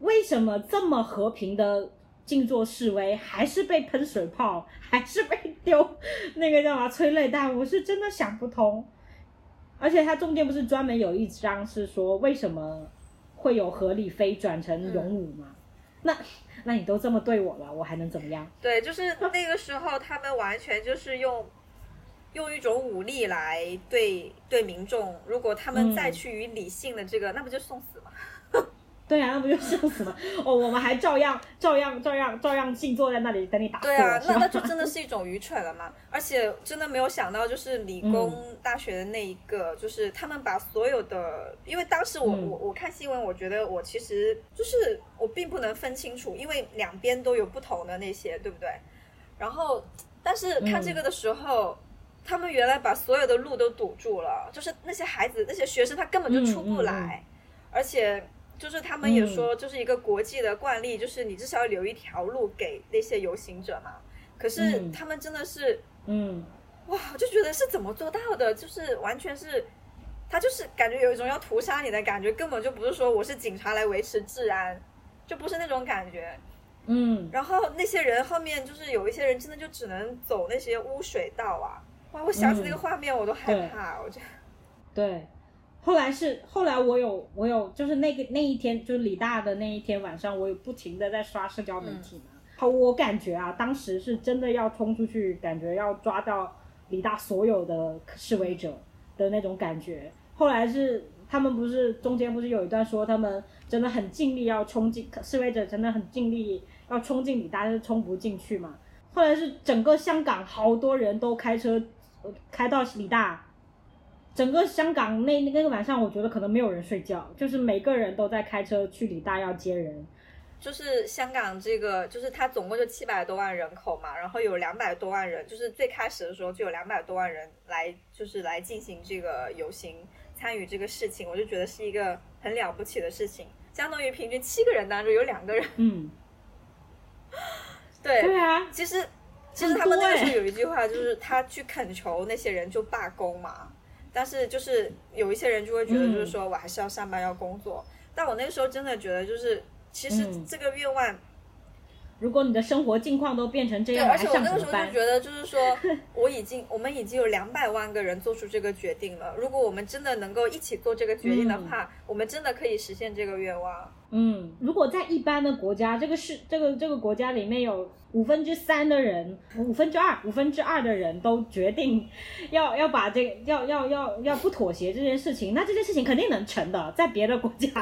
为什么这么和平的静坐示威，还是被喷水炮，还是被丢那个叫什么催泪弹？我是真的想不通。而且它中间不是专门有一章是说为什么会有合理飞转成勇武吗？那那你都这么对我了，我还能怎么样？对，就是那个时候他们完全就是用用一种武力来对对民众，如果他们再去与理性的这个，那不就送死吗？对啊，那不就笑死了？哦，我们还照样、照样、照样、照样静坐在那里等你打。对啊，那那就真的是一种愚蠢了嘛！而且真的没有想到，就是理工嗯大学的那一个，就是他们把所有的，因为当时我、嗯我我看新闻，我觉得我其实就是我并不能分清楚，因为两边都有不同的那些，对不对？然后，但是看这个的时候。他们原来把所有的路都堵住了，就是那些孩子、那些学生，他根本就出不来，嗯嗯而且就是他们也说，就是一个国际的惯例，就是你至少要留一条路给那些游行者嘛。可是嗯他们真的是，嗯，哇，我就觉得是怎么做到的？就是完全是，他就是感觉有一种要屠杀你的感觉，根本就不是说我是警察来维持治安，就不是那种感觉。嗯，然后那些人后面就是有一些人真的就只能走那些污水道啊，哇，我想起那个画面我都害怕，我觉得。对。后来是后来我有我有就是那个那一天就是李大的那一天晚上，我有不停的在刷社交媒体嘛。好、我感觉啊，当时是真的要冲出去，感觉要抓到李大所有的示威者的那种感觉。后来是他们不是中间不是有一段说他们真的很尽力要冲进示威者真的很尽力要冲进李大，但是冲不进去嘛。后来是整个香港好多人都开车呃开到李大。整个香港那那个晚上，我觉得可能没有人睡觉，就是每个人都在开车去理大要接人。就是香港这个，就是它总共就七百多万人口嘛，然后有两百多万人，就是最开始的时候就有两百多万人来，就是来进行这个游行，参与这个事情，我就觉得是一个很了不起的事情，相当于平均七个人当中有两个人，嗯，对对啊，其实其实他们那个时候有一句话，就是他去恳求那些人就罢工嘛，但是就是有一些人就会觉得，就是说我还是要上班要工作，但我那个时候真的觉得就是。其实嗯这个愿望，如果你的生活境况都变成这对，样，而且我那个时候就？觉得，就是说，我已经，我们已经有两百万个人做出这个决定了。如果我们真的能够一起做这个决定的话，我们真的可以实现这个愿望。嗯，如果在一般的国家，这个是这个这个国家里面有五分之三的人，五分之二，五分之二的人都决定要要把这个要要要要不妥协这件事情，那这件事情肯定能成的，在别的国家。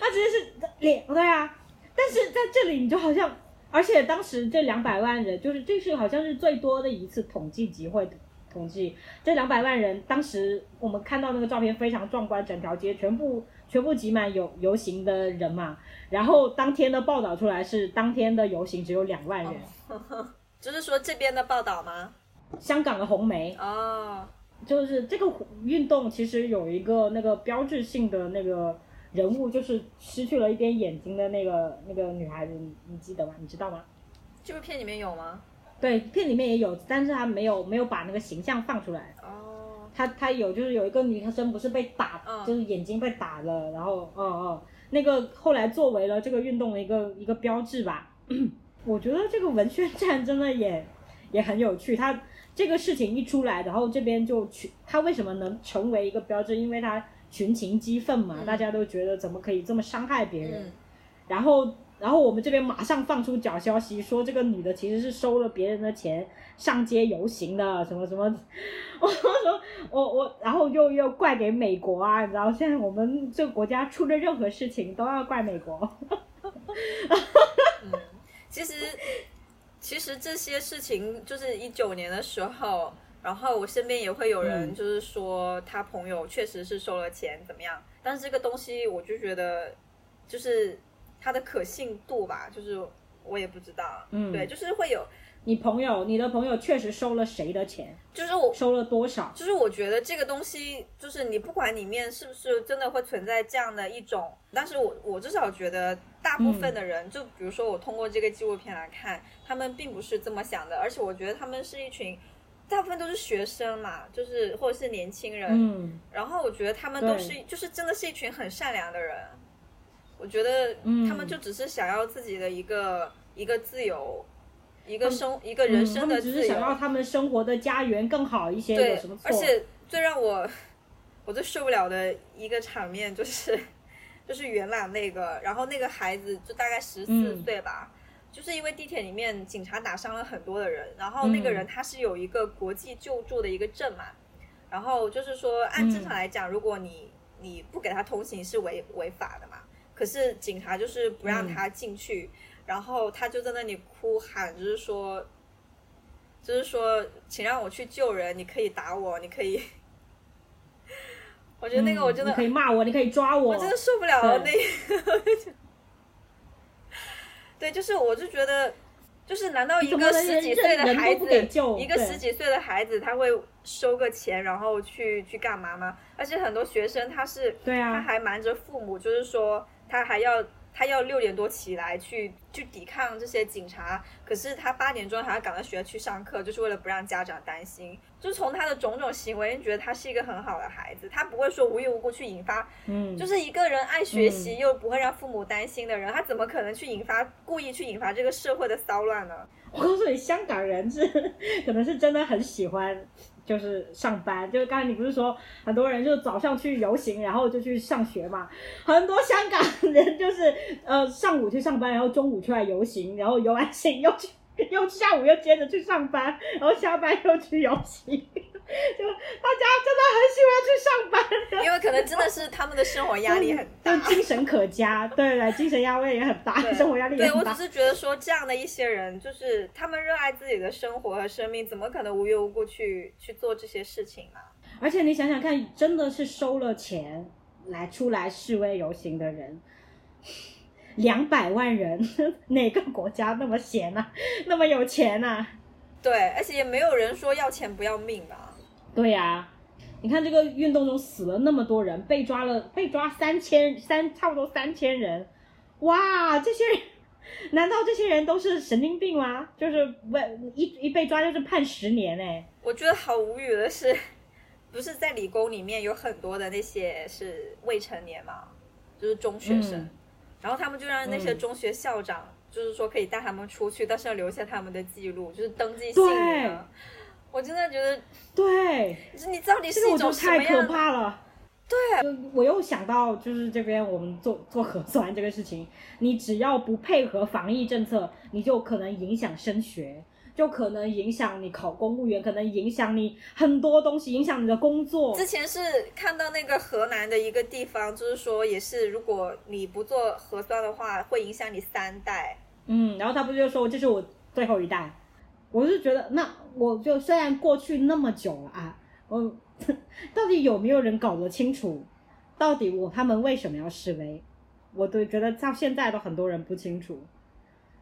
那，直接是脸，对啊，但是在这里你就好像，而且当时这两百万人，就是这是好像是最多的一次统计集会统计，这两百万人，当时我们看到那个照片非常壮观，整条街全部全部挤满游游行的人嘛。然后当天的报道出来是当天的游行只有两万人，就是说这边的报道吗？香港的红梅哦，就是这个运动其实有一个那个标志性的那个人物，就是失去了一边眼睛的那个那个女孩子，你你记得吗？你知道吗？这部片里面有吗？对，片里面也有，但是他没有没有把那个形象放出来。哦，他他有就是有一个女生不是被打，嗯就是眼睛被打了，然后嗯嗯，那个后来作为了这个运动的一个一个标志吧。我觉得这个文宣战真的也也很有趣，他这个事情一出来，然后这边就群，他为什么能成为一个标志？因为他群情激愤嘛，嗯大家都觉得怎么可以这么伤害别人，嗯，然后，然后我们这边马上放出假消息，说这个女的其实是收了别人的钱上街游行的，什么什么。我说我我，然后又又怪给美国啊，你知道，现在我们这个国家出了任何事情都要怪美国。嗯，其实其实这些事情就是一九年的时候，然后我身边也会有人嗯就是说他朋友确实是收了钱怎么样，但是这个东西我就觉得就是它的可信度吧，就是我也不知道，嗯。对，就是会有，你朋友，你的朋友确实收了谁的钱？就是我收了多少？就是我觉得这个东西，就是你不管里面是不是真的会存在这样的一种，但是我我至少觉得大部分的人，就比如说我通过这个纪录片来看，他们并不是这么想的，而且我觉得他们是一群，大部分都是学生嘛，就是或者是年轻人，嗯。然后我觉得他们都是对就是真的是一群很善良的人，我觉得嗯他们就只是想要自己的一个一个自由，一个生一个人生的自由。是想要他们生活的家园更好一些，对？而且最让我 我最受不了的一个场面就是 就是元朗那个，然后那个孩子就大概十四嗯岁吧。就是因为地铁里面警察打伤了很多的人，然后那个嗯人他是有一个国际救助的一个证嘛，然后就是说按正常来讲，如果你你不给他通行是违违法的嘛，可是警察就是不让他进去，然后他就在那里哭喊，就是说，就是说，请让我去救人，你可以打我，你可以。我觉得那个我真的，可以骂我，你可以抓我，我真的受不了了那对个。对，就是我就觉得，就是难道一个十几岁的孩子，一个十几岁的孩子，他会收个钱然后去去干嘛吗？而且很多学生他是，对啊他还瞒着父母，就是说他还要他要六点多起来去去抵抗这些警察，可是他八点钟还要赶到学校去上课，就是为了不让家长担心。就从他的种种行为，你觉得他是一个很好的孩子，他不会说无缘无故去引发嗯，就是一个人爱学习又不会让父母担心的人，他怎么可能去引发故意去引发这个社会的骚乱呢？我告诉你，香港人是 可能是真的很喜欢，就是上班。就是刚才你不是说很多人就早上去游行，然后就去上学嘛？很多香港人就是呃上午去上班，然后中午出来游行，然后游完行又去。又下午又接着去上班，然后下班又去游行，就大家真的很喜欢去上班。因为可能真的是他们的生活压力很大 就。精神可嘉，对对，精神压力也很大，对生活压力也对我很大。只是觉得说这样的一些人，就是他们热爱自己的生活和生命，怎么可能无缘无故去去做这些事情呢？而且你想想看，真的是收了钱来出来示威游行的人，两百万人，哪个国家那么闲啊，那么有钱啊？对，而且也没有人说要钱不要命吧？对呀、你看这个运动中死了那么多人，被抓了，被抓三千三，差不多三千人，哇，这些人。难道这些人都是神经病吗？就是为一一被抓就是判十年哎、我觉得好无语的是，不是在理工里面有很多的那些是未成年嘛，就是中学生，嗯然后他们就让那些嗯中学校长，就是说可以带他们出去，但是要留下他们的记录，就是登记姓名。我真的觉得，对，就是你到底是这个我觉一种什么得太可？怕了。对，我又想到，就是这边我们做做核酸这个事情，你只要不配合防疫政策，你就可能影响升学，就可能影响你考公务员，可能影响你很多东西，影响你的工作。之前是看到那个河南的一个地方，就是说也是，如果你不做核酸的话，会影响你三代。嗯，然后他不就说这是我最后一代，我是觉得那我就虽然过去那么久了啊，我 到底有没有人搞得清楚，到底我他们为什么要示威？我都觉得到现在都很多人不清楚。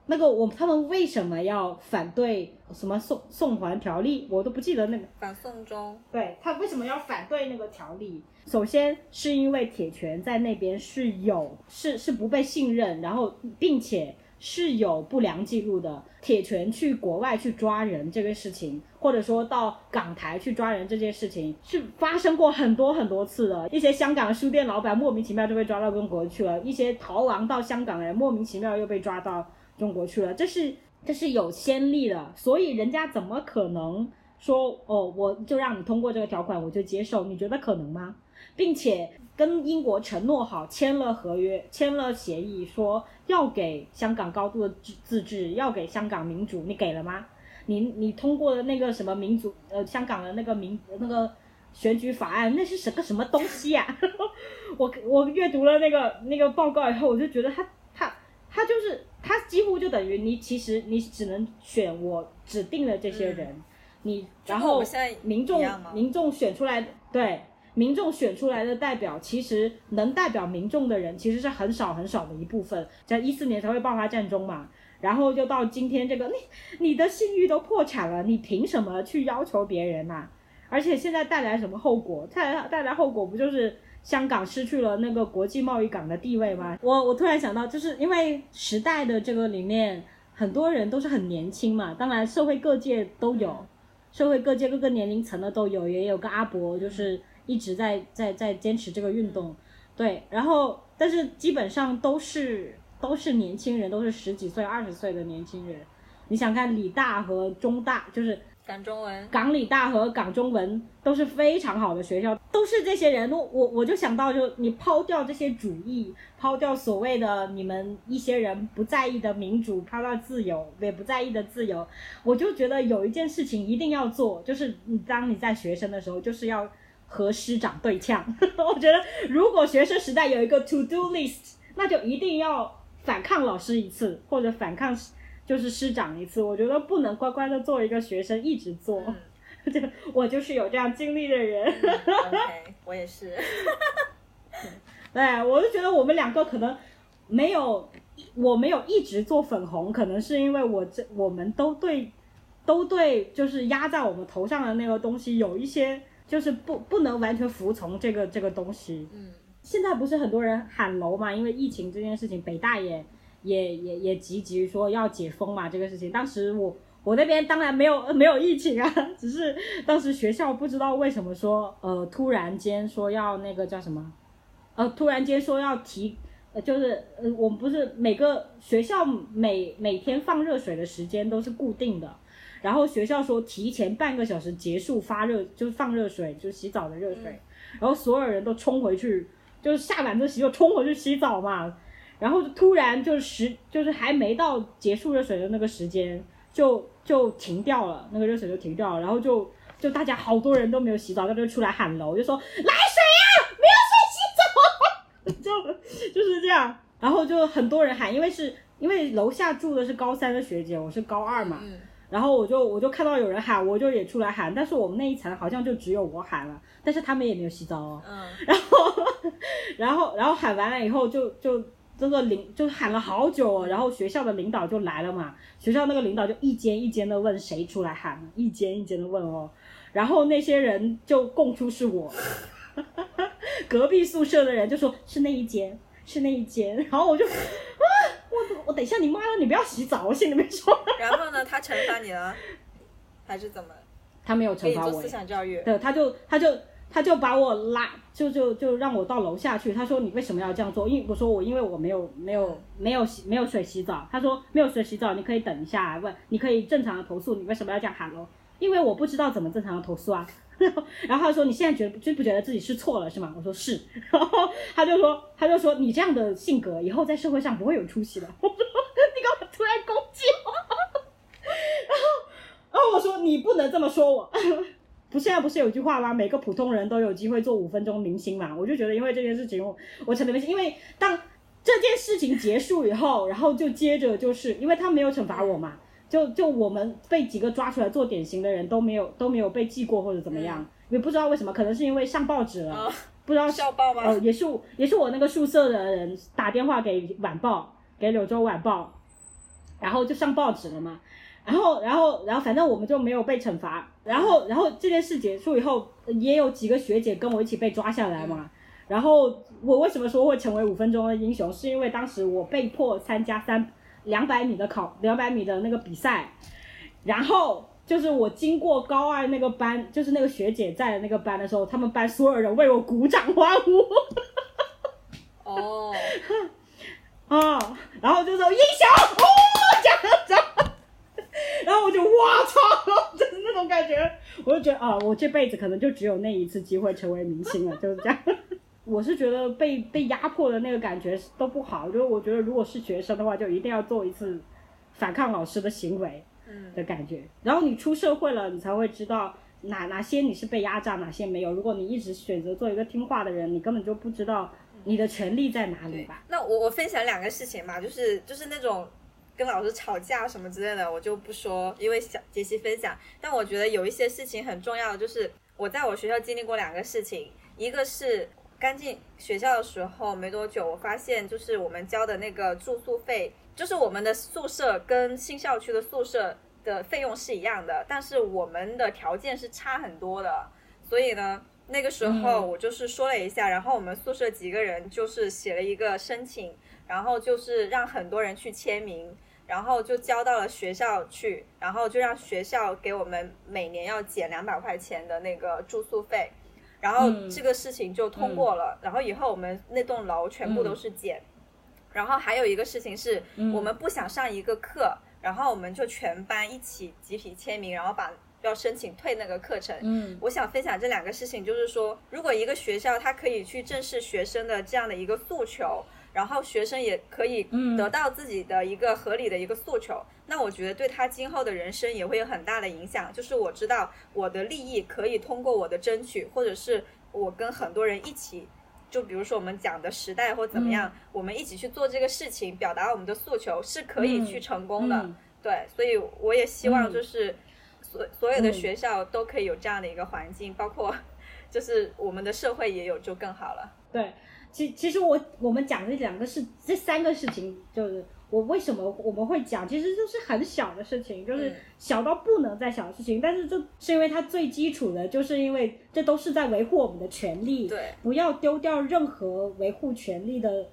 那个我他们为什么要反对什么送送还条例？我都不记得那个反送中，对他为什么要反对那个条例？首先是因为铁拳在那边是有是是不被信任，然后并且是有不良记录的。铁拳去国外去抓人这个事情，或者说到港台去抓人这件事情，是发生过很多很多次的。一些香港书店老板莫名其妙就被抓到中国去了，一些逃亡到香港的人莫名其妙又被抓到中国去了，这是这是有先例的，所以人家怎么可能说哦，我就让你通过这个条款，我就接受？你觉得可能吗？并且跟英国承诺好，签了合约，签了协议，说要给香港高度的自自治，要给香港民主，你给了吗？你你通过的那个什么民主呃香港的那个民那个选举法案，那是什个什么东西呀、我我阅读了那个那个报告以后，我就觉得他他他就是他几乎就等于你其实你只能选我指定的这些人，你然后民众民众选出来对。民众选出来的代表，其实能代表民众的人，其实是很少很少的一部分。在一四年才会爆发战争嘛，然后就到今天这个，你你的信誉都破产了，你凭什么去要求别人呐、而且现在带来什么后果？带来带来后果不就是香港失去了那个国际贸易港的地位吗？我我突然想到，就是因为时代的这个里面，很多人都是很年轻嘛，当然社会各界都有，社会各界各个年龄层的都有，也有个阿伯就是一直在在在坚持这个运动，对，然后但是基本上都是都是年轻人，都是十几岁、二十岁的年轻人。你想看理大和中大，就是港中文，港理大和港中文都是非常好的学校，都是这些人。我我我就想到，就你抛掉这些主义，抛掉所谓的你们一些人不在意的民主，抛掉自由也不在意的自由，我就觉得有一件事情一定要做，就是你当你在学生的时候，就是要和师长对呛。我觉得如果学生时代有一个 to do list，那就一定要反抗老师一次，或者反抗就是师长一次。我觉得不能乖乖的做一个学生一直做。嗯 就我就是有这样经历的人，，OK，我也是，对我就觉得我们两个可能没有，我没有一直做粉红，可能是因为我这我们都对都对，就是压在我们头上的那个东西有一些就是不不能完全服从这个这个东西。嗯，现在不是很多人喊楼嘛？因为疫情这件事情，北大也也也也积极说要解封嘛，这个事情。当时我我那边当然没有没有疫情啊，只是当时学校不知道为什么说呃突然间说要那个叫什么，呃突然间说要提。呃，就是呃，我们不是每个学校每每天放热水的时间都是固定的，然后学校说提前半个小时结束发热，就是放热水，就是洗澡的热水，然后所有人都冲回去，就是下晚自习就冲回去洗澡嘛，然后就突然就是时就是还没到结束热水的那个时间，就就停掉了，那个热水就停掉了，然后就就大家好多人都没有洗澡，他就出来喊楼，就说来水啊，没有水洗澡，就就是这样，然后就很多人喊，因为是因为楼下住的是高三的学姐，我是高二嘛，嗯，然后我就我就看到有人喊，我就也出来喊，但是我们那一层好像就只有我喊了，但是他们也没有洗澡哦。嗯，然后然后然后喊完了以后就就这个领就喊了好久哦，然后学校的领导就来了嘛，学校那个领导就一间一间的问谁出来喊，一间一间的问哦，然后那些人就供出是我，隔壁宿舍的人就说是那一间。是那一间，然后我就啊，我我等一下你妈了，你不要洗澡，我心里面说，然后呢，他惩罚你了，还是怎么？他没有惩罚我思，想教育？对，他就他就他就把我拉，就就就让我到楼下去。他说你为什么要这样做？因为我说我因为我没有没有没有洗没有水洗澡。他说没有水洗澡，你可以等一下问，你可以正常的投诉，你为什么要这样喊咯？因为我不知道怎么正常的投诉啊。然后他说你现在觉得就不觉得自己是错了是吗？我说是。然后他就说他就说你这样的性格以后在社会上不会有出息的。我说你干嘛突然攻击我？然后然后我说你不能这么说我。不，现在不是有句话吗？每个普通人都有机会做五分钟明星嘛。我就觉得，因为这件事情，我我成了明星。因为当这件事情结束以后，然后就接着就是因为他没有惩罚我嘛，就就我们被几个抓出来做典型的人都没有都没有被记过或者怎么样，也不知道为什么，可能是因为上报纸了，不知道校报吗？呃，也是也是我那个宿舍的人打电话给晚报，给柳州晚报，然后就上报纸了嘛。然后，然后，然后，反正我们就没有被惩罚。然后，然后这件事结束以后，也有几个学姐跟我一起被抓下来嘛。然后我为什么说会成为五分钟的英雄？是因为当时我被迫参加三两百米的考两百米的那个比赛，然后就是我经过高二那个班，就是那个学姐在的那个班的时候，他们班所有人为我鼓掌欢呼。哦，啊，然后就说英雄，哦。然后我就哇操，就是那种感觉，我就觉得啊，我这辈子可能就只有那一次机会成为明星了，就是这样。我是觉得被被压迫的那个感觉都不好，就是我觉得如果是学生的话，就一定要做一次反抗老师的行为，嗯的感觉。然后你出社会了，你才会知道哪哪些你是被压榨，哪些没有。如果你一直选择做一个听话的人，你根本就不知道你的权利在哪里吧。那我我分享两个事情嘛，就是就是那种。跟老师吵架什么之类的，我就不说，因为小杰西分享。但我觉得有一些事情很重要，就是我在我学校经历过两个事情，一个是刚进学校的时候没多久，我发现就是我们交的那个住宿费，就是我们的宿舍跟新校区的宿舍的费用是一样的，但是我们的条件是差很多的。所以呢，那个时候我就是说了一下，然后我们宿舍几个人就是写了一个申请，然后就是让很多人去签名。然后就交到了学校去，然后就让学校给我们每年要减两百块钱的那个住宿费，然后这个事情就通过了。然后以后我们那栋楼全部都是减。然后还有一个事情是我们不想上一个课，然后我们就全班一起集体签名，然后把要申请退那个课程。嗯，我想分享这两个事情，就是说，如果一个学校它可以去正视学生的这样的一个诉求。然后学生也可以得到自己的一个合理的一个诉求，那我觉得对他今后的人生也会有很大的影响。就是我知道我的利益可以通过我的争取，或者是我跟很多人一起，就比如说我们讲的时代或怎么样，我们一起去做这个事情，表达我们的诉求是可以去成功的。对，所以我也希望就是所所有的学校都可以有这样的一个环境，包括就是我们的社会也有就更好了。对。其其实我我们讲这两个事，这三个事情，就是我为什么我们会讲，其实就是很小的事情，就是小到不能再小的事情，但是这是因为它最基础的，就是因为这都是在维护我们的权利，对，不要丢掉任何维护权利的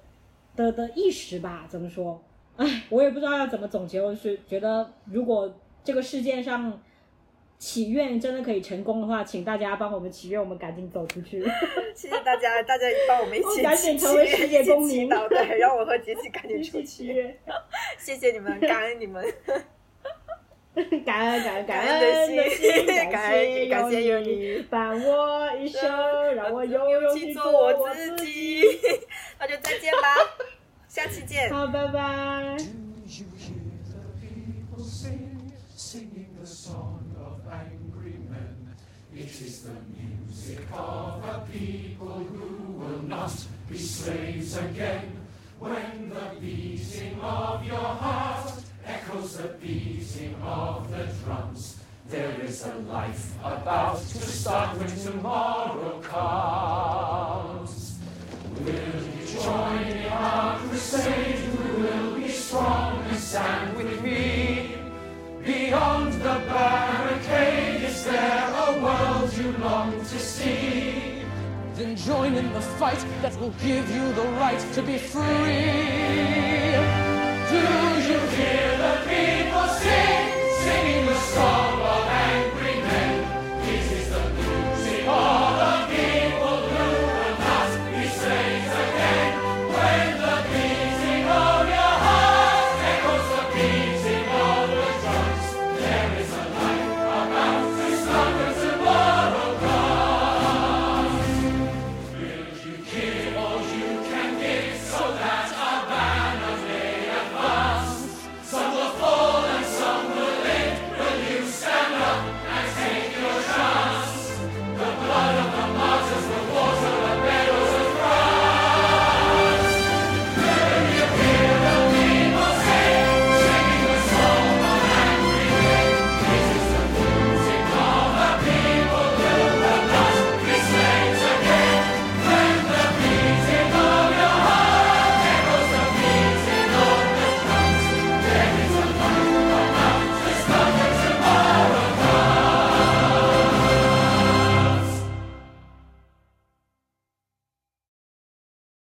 的的意识吧？怎么说？哎，我也不知道要怎么总结，我是觉得如果这个世界上。祈愿真的可以成功的话，请大家帮我们祈愿，我们赶紧走出去。谢谢大家，大家帮我们一起 赶紧成为世界公民，对，让我和杰西赶紧出去。谢谢你们，感恩你们，感恩感恩感恩的心，感谢感谢有你伴我一生，让我有勇气做我自己。那就再见吧，下期见。好，拜拜。Song of angry men. It is the music of a people who will not be slaves again. When the beating of your heart echoes the beating of the drums, there is a life about to start when tomorrow comes. Will you join in our crusade? Who will be strong and stand with me? Beyond the barricade, is there a world you long to see? Then join in the fight that will give you the right to be free. Do you hear